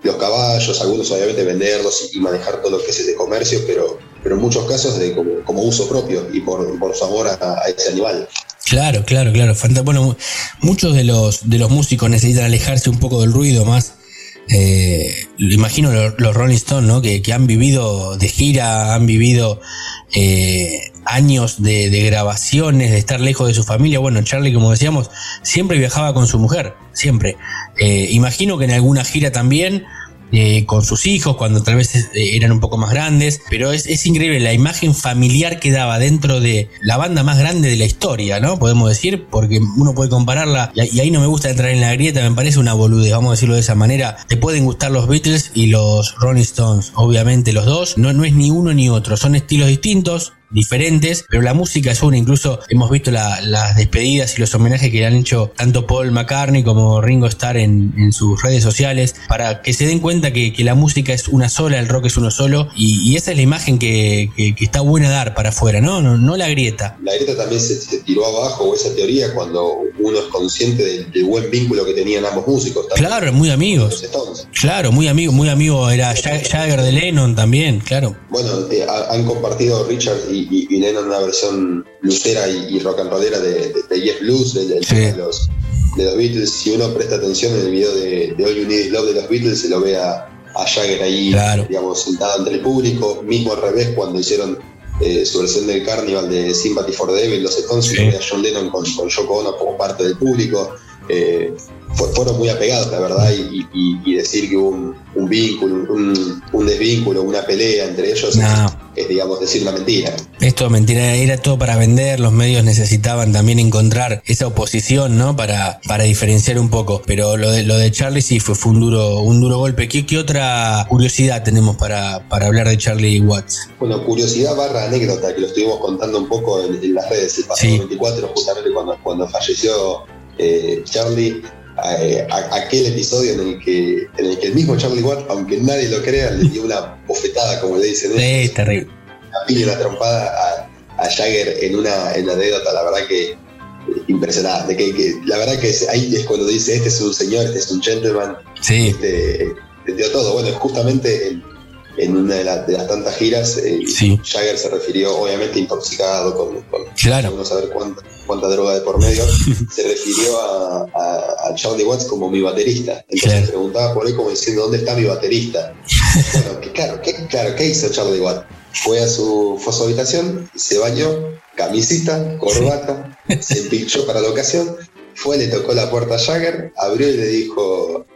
los caballos, algunos obviamente venderlos y, manejar todo lo que es ese comercio, pero, pero en muchos casos de como, uso propio y por, por su amor a, ese animal. Claro, claro, claro. Bueno, muchos de los, de los músicos necesitan alejarse un poco del ruido más eh, imagino los, Rolling Stones, ¿no? Que, han vivido de gira, han vivido eh, años de, grabaciones, de estar lejos de su familia. Bueno, Charlie, como decíamos, siempre viajaba con su mujer, siempre. Eh, imagino que en alguna gira también eh, con sus hijos cuando tal vez eh, eran un poco más grandes, pero es, increíble la imagen familiar que daba dentro de la banda más grande de la historia, ¿no? Podemos decir, porque uno puede compararla, y, ahí no me gusta entrar en la grieta, me parece una boludez, vamos a decirlo de esa manera. Te pueden gustar los Beatles y los Rolling Stones, obviamente los dos, no, no es ni uno ni otro, son estilos distintos, diferentes, pero la música es una. Incluso hemos visto las despedidas y los homenajes que le han hecho tanto Paul McCartney como Ringo Starr en, sus redes sociales para que se den cuenta que, la música es una sola, el rock es uno solo y, esa es la imagen que, está buena dar para afuera, ¿no? No, la grieta. La grieta también se, tiró abajo, esa teoría, cuando uno es consciente del, buen vínculo que tenían ambos músicos. Claro, muy amigos. Claro, muy amigo, muy amigo era Jagger de Lennon también, claro. Bueno, eh, han compartido Richard y y, Lennon una versión lucera y, rock and rollera de, de, Jeff Blues, de, los, de los Beatles. Si uno presta atención en el video de, All You Need Is Love de los Beatles, se lo ve a, Jagger ahí, digamos, sentado entre el público, mismo al revés cuando hicieron eh, su versión del Carnival de Sympathy for the Devil, los Stones, y a John Lennon con, con Yoko Ono como parte del público. Eh, fueron muy apegados, la verdad, y, decir que hubo un, vínculo, un, desvínculo, una pelea entre ellos, es, digamos, decir una mentira. Esto mentira, era todo para vender, los medios necesitaban también encontrar esa oposición, ¿no? Para, para diferenciar un poco. Pero lo de, lo de Charlie sí fue, fue un duro, un duro golpe. ¿Qué, qué otra curiosidad tenemos para, para hablar de Charlie Watts? Bueno, curiosidad barra anécdota, que lo estuvimos contando un poco en, las redes el pasado 24, justamente cuando, cuando falleció eh, Charlie. Eh, aquel episodio en el que en el que el mismo Charlie Watt, aunque nadie lo crea, le dio una bofetada, como le dicen. Sí, terrible. Una piña, una trompada a, Jagger en una, en anécdota, la verdad que impresionante. Que, la verdad que ahí es cuando dice, este es un señor, este es un gentleman. Sí. Este, dio todo. Bueno, justamente en, en una de, las tantas giras, eh, Jagger se refirió, obviamente intoxicado, con, con claro. no saber cuánta, cuánta droga de por medio, se refirió a, a, Charlie Watts como mi baterista. Entonces preguntaba por él como diciendo, ¿dónde está mi baterista? bueno, claro, ¿qué, claro, ¿qué hizo Charlie Watts? Fue a su, fue a su habitación, se bañó, camisita, corbata, se empilchó para la ocasión, fue, le tocó la puerta a Jagger, abrió y le dijo,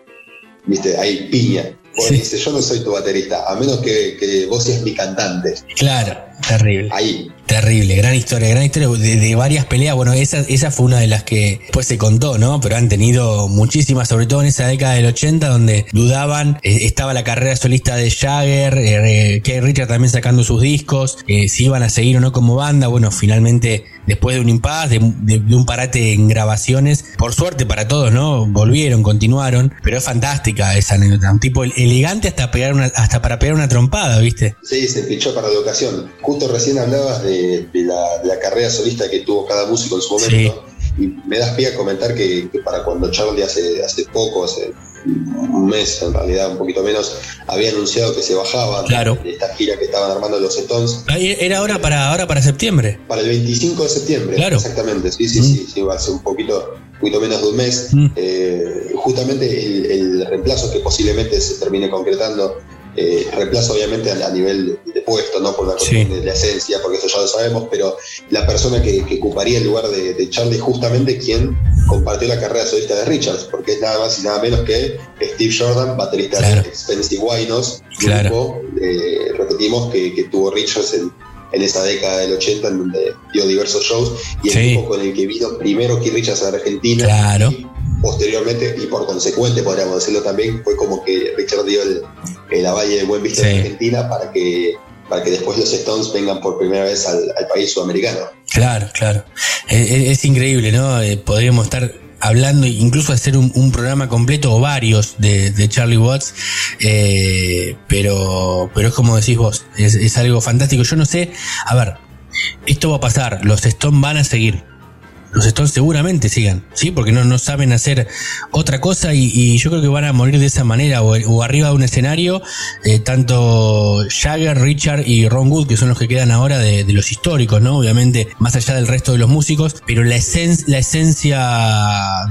viste, hay piña. Pues dice, yo no soy tu baterista, a menos que, que vos seas mi cantante. Claro, terrible. Ahí, Terrible, gran historia, gran historia de, varias peleas. Bueno, esa, esa fue una de las que después se contó, ¿no? Pero han tenido muchísimas, sobre todo en esa década del 80, donde dudaban, eh, estaba la carrera solista de Jagger, eh, eh Richard también sacando sus discos, eh, si iban a seguir o no como banda. Bueno, finalmente, después de un impasse, de, un parate en grabaciones, por suerte para todos, ¿no? Volvieron, continuaron, pero es fantástica esa anécdota. Un tipo elegante hasta, pegar una, hasta para pegar una trompada, ¿viste? Sí, se fichó para la ocasión. Justo recién hablabas de de, la, carrera solista que tuvo cada músico en su momento. Y me das pie a comentar que, para cuando Charlie hace, hace poco, hace un mes en realidad, un poquito menos, había anunciado que se bajaba de esta gira que estaban armando los Stones. Era ahora para, ahora para septiembre. Para el 25 de septiembre, claro. exactamente. Sí, sí, sí, sí, va a ser un poquito, un poquito menos de un mes. Eh, justamente el, el, reemplazo que posiblemente se termine concretando eh, reemplazo obviamente a, nivel de puesto, no por la cuestión de la esencia, porque eso ya lo sabemos, pero la persona que, ocuparía el lugar de, Charlie justamente quien compartió la carrera solista de Richards, porque es nada más y nada menos que Steve Jordan, baterista de Expensive Winos, grupo, eh, repetimos, que, tuvo Richards en, esa década del 80, en donde dio diversos shows, y el grupo con el que vino primero Keith Richards a Argentina. Claro posteriormente, y por consecuente, podríamos decirlo también, fue como que Richard dio el, el avalle de buen visto en Argentina para que para que después los Stones vengan por primera vez al, país sudamericano. Claro, claro. Es, increíble, ¿no? Eh, podríamos estar hablando, incluso hacer un, programa completo o varios de, Charlie Watts, eh, pero, pero es como decís vos, es, es algo fantástico. Yo no sé, a ver, esto va a pasar, los Stones van a seguir los Stones seguramente sigan, ¿sí? Porque no, no saben hacer otra cosa y, yo creo que van a morir de esa manera o, arriba de un escenario, eh, tanto Jagger, Richard y Ron Wood, que son los que quedan ahora de, los históricos, ¿no? Obviamente, más allá del resto de los músicos, pero la, esencia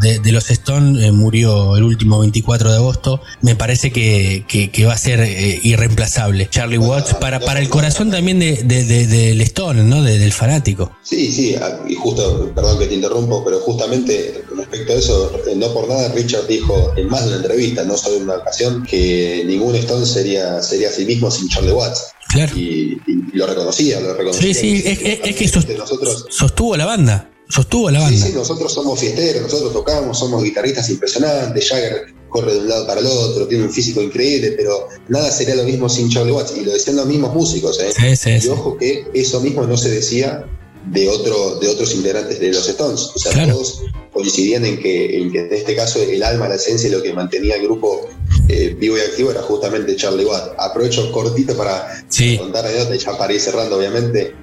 de, los Stones eh, murió el último 24 de agosto, me parece que, va a ser eh, irreemplazable. Charlie Watts, para, el corazón también del Stone, ¿no? del fanático. Sí, sí, ah, y justo, perdón que te interrumpo, pero justamente respecto a eso, no por nada Richard dijo en más de una entrevista, no solo en una ocasión, que ningún Stone sería, sería a sí mismo sin Charlie Watts. Claro. Y, lo reconocía, lo reconocía. Sí, sí, es, que nosotros, sostuvo la banda. Sostuvo la banda. Sí, sí, nosotros somos fiesteros, nosotros tocamos, somos guitarristas impresionantes, Jagger corre de un lado para el otro, tiene un físico increíble, pero nada sería lo mismo sin Charlie Watts. Y lo decían los mismos músicos, ¿eh? y ojo que eso mismo no se decía de, otro, de otros integrantes de los Stones. O sea, todos coincidían en que, en este caso el alma, la esencia y lo que mantenía el grupo eh, vivo y activo era justamente Charlie Watt. Aprovecho cortito para contar anécdotas, ya para ir cerrando obviamente.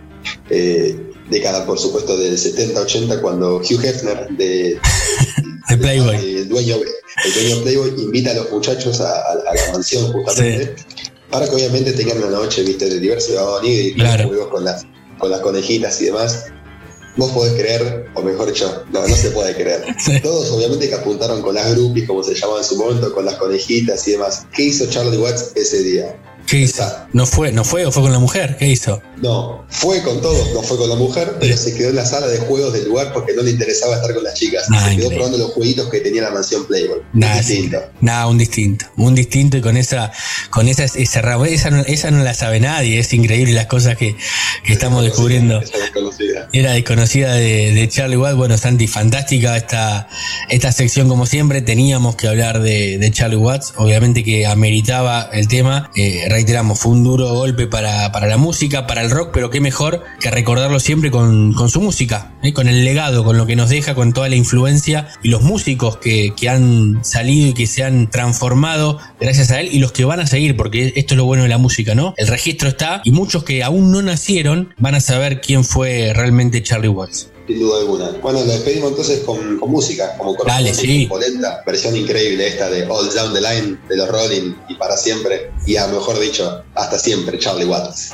Eh, década, por supuesto, del 70-80, cuando Hugh Hefner, de, Playboy. El, dueño, el dueño de Playboy, invita a los muchachos a, la mansión justamente. Para que obviamente tengan una noche, viste, de diversión y, claro. juegos con las con las conejitas y demás. Vos podés creer, o mejor dicho, no, no se puede creer. Todos obviamente que apuntaron con las groupies, como se llamaban en su momento, con las conejitas y demás. ¿Qué hizo Charlie Watts ese día? ¿Qué hizo? ¿No fue, ¿No fue o fue con la mujer? ¿Qué hizo? No, fue con todos, no fue con la mujer, pero se quedó en la sala de juegos del lugar porque no le interesaba estar con las chicas. se quedó probando los jueguitos que tenía la mansión Playboy. Nada, distinto. Nada, un distinto. Un distinto y con esa, con esa, esa, esa, no, esa no la sabe nadie. Es increíble las cosas que, que estamos descubriendo. Era desconocida de, de, Charlie Watt. Bueno, Santi, fantástica esta, esta sección como siempre. Teníamos que hablar de, de Charlie Watts. Obviamente que ameritaba el tema. Eh, reiteramos, fue un duro golpe para, para la música, para el rock, pero qué mejor que recordarlo siempre con, con su música, ¿eh? con el legado, con lo que nos deja, con toda la influencia y los músicos que, que, han salido y que se han transformado gracias a él y los que van a seguir, porque esto es lo bueno de la música, ¿no? El registro está y muchos que aún no nacieron van a saber quién fue realmente Charlie Watts. Sin duda alguna. Bueno, lo despedimos entonces con, con música, como con Dale, sí. Polenta, versión increíble esta de All Down the Line de los Rolling y para siempre, y a mejor dicho, hasta siempre, Charlie Watts.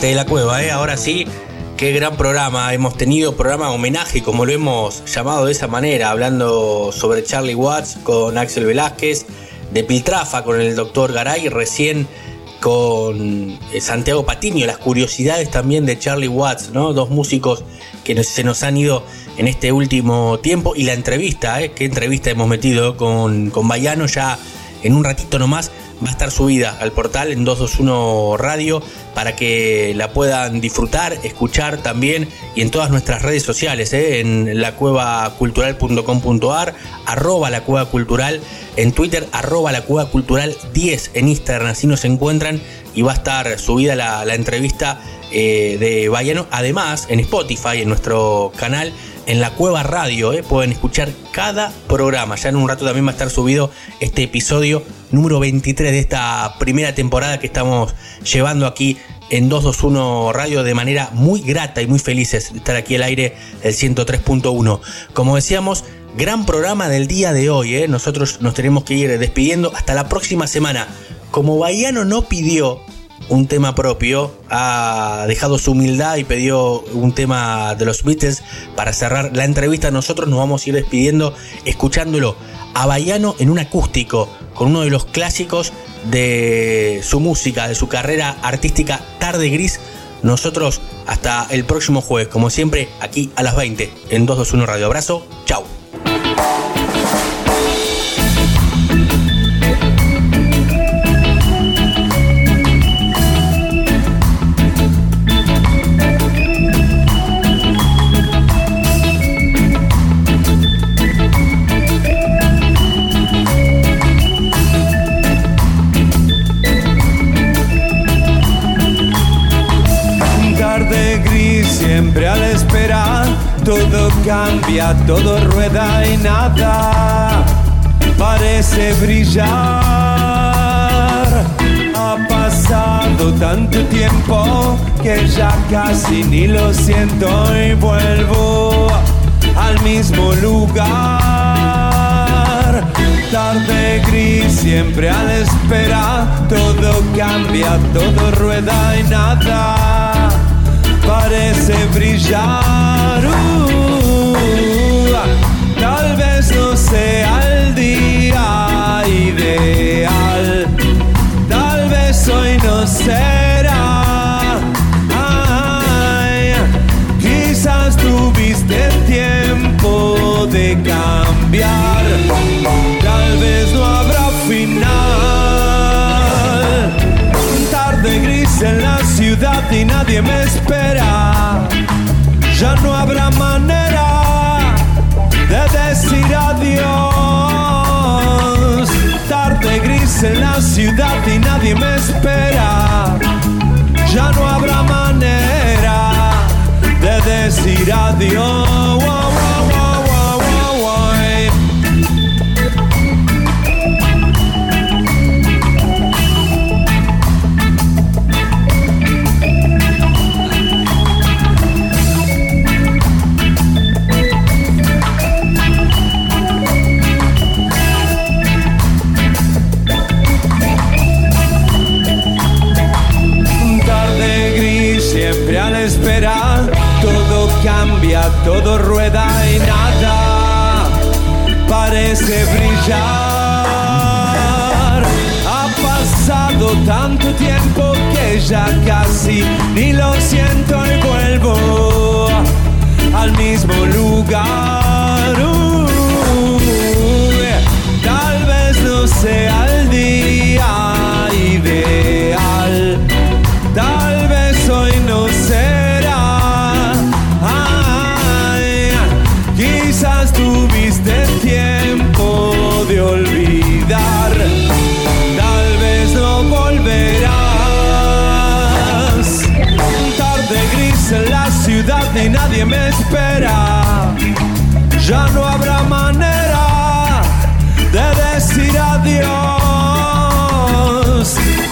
De la cueva, ¿eh? ahora sí, qué gran programa hemos tenido, programa homenaje, como lo hemos llamado de esa manera, hablando sobre Charlie Watts con Axel Velázquez, de Piltrafa con el doctor Garay, recién con eh, Santiago Patiño, las curiosidades también de Charlie Watts, ¿no? Dos músicos que se nos han ido en este último tiempo y la entrevista, ¿eh? ¿Qué entrevista hemos metido con, con Bayano? Ya en un ratito nomás va a estar subida al portal en 221 Radio para que la puedan disfrutar, escuchar también y en todas nuestras redes sociales, ¿eh? en lacuevacultural.com.ar, arroba la cueva cultural, en Twitter, arroba la cueva cultural 10 en Instagram, así nos encuentran y va a estar subida la, entrevista eh, de Bayano. Además, en Spotify, en nuestro canal, en la Cueva Radio, eh, pueden escuchar cada programa. Ya en un rato también va a estar subido este episodio número 23 de esta primera temporada que estamos llevando aquí en 221 Radio de manera muy grata y muy felices de estar aquí al aire el 103.1. Como decíamos, gran programa del día de hoy. ¿eh? Nosotros nos tenemos que ir despidiendo hasta la próxima semana. Como Baiano no pidió un tema propio, ha dejado su humildad y pidió un tema de los Beatles para cerrar la entrevista. Nosotros nos vamos a ir despidiendo escuchándolo a Baiano en un acústico con uno de los clásicos de su música, de su carrera artística Tarde Gris. Nosotros hasta el próximo jueves, como siempre, aquí a las 20 en 221 Radio. Abrazo, chao. Todo cambia, todo rueda y nada parece brillar. Ha pasado tanto tiempo que ya casi ni lo siento y vuelvo al mismo lugar. Tarde gris, siempre a la espera, todo cambia, todo rueda y nada parece brillar. Uh, tal vez no sea el día ideal, tal vez hoy no será. Quizás tuviste tiempo de cambiar, tal vez no habrá final. Tarde gris en la ciudad y nadie me espera. Ya no habrá manera de decir adiós. Tarde gris en la ciudad y nadie me espera. Ya no habrá manera de decir adiós. Todo rueda y nada parece brillar. Ha pasado tanto tiempo que ya casi ni lo siento y vuelvo al mismo lugar. Tal vez no sea me espera, ya no habrá manera de decir adiós.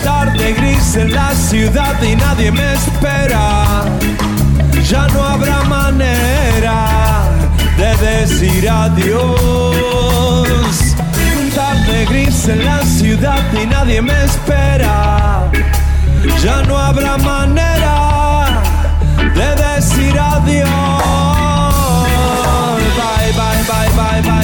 Tarde gris en la ciudad y nadie me espera, ya no habrá manera de decir adiós. Tarde gris en la ciudad y nadie me espera, ya no habrá manera de decir adiós.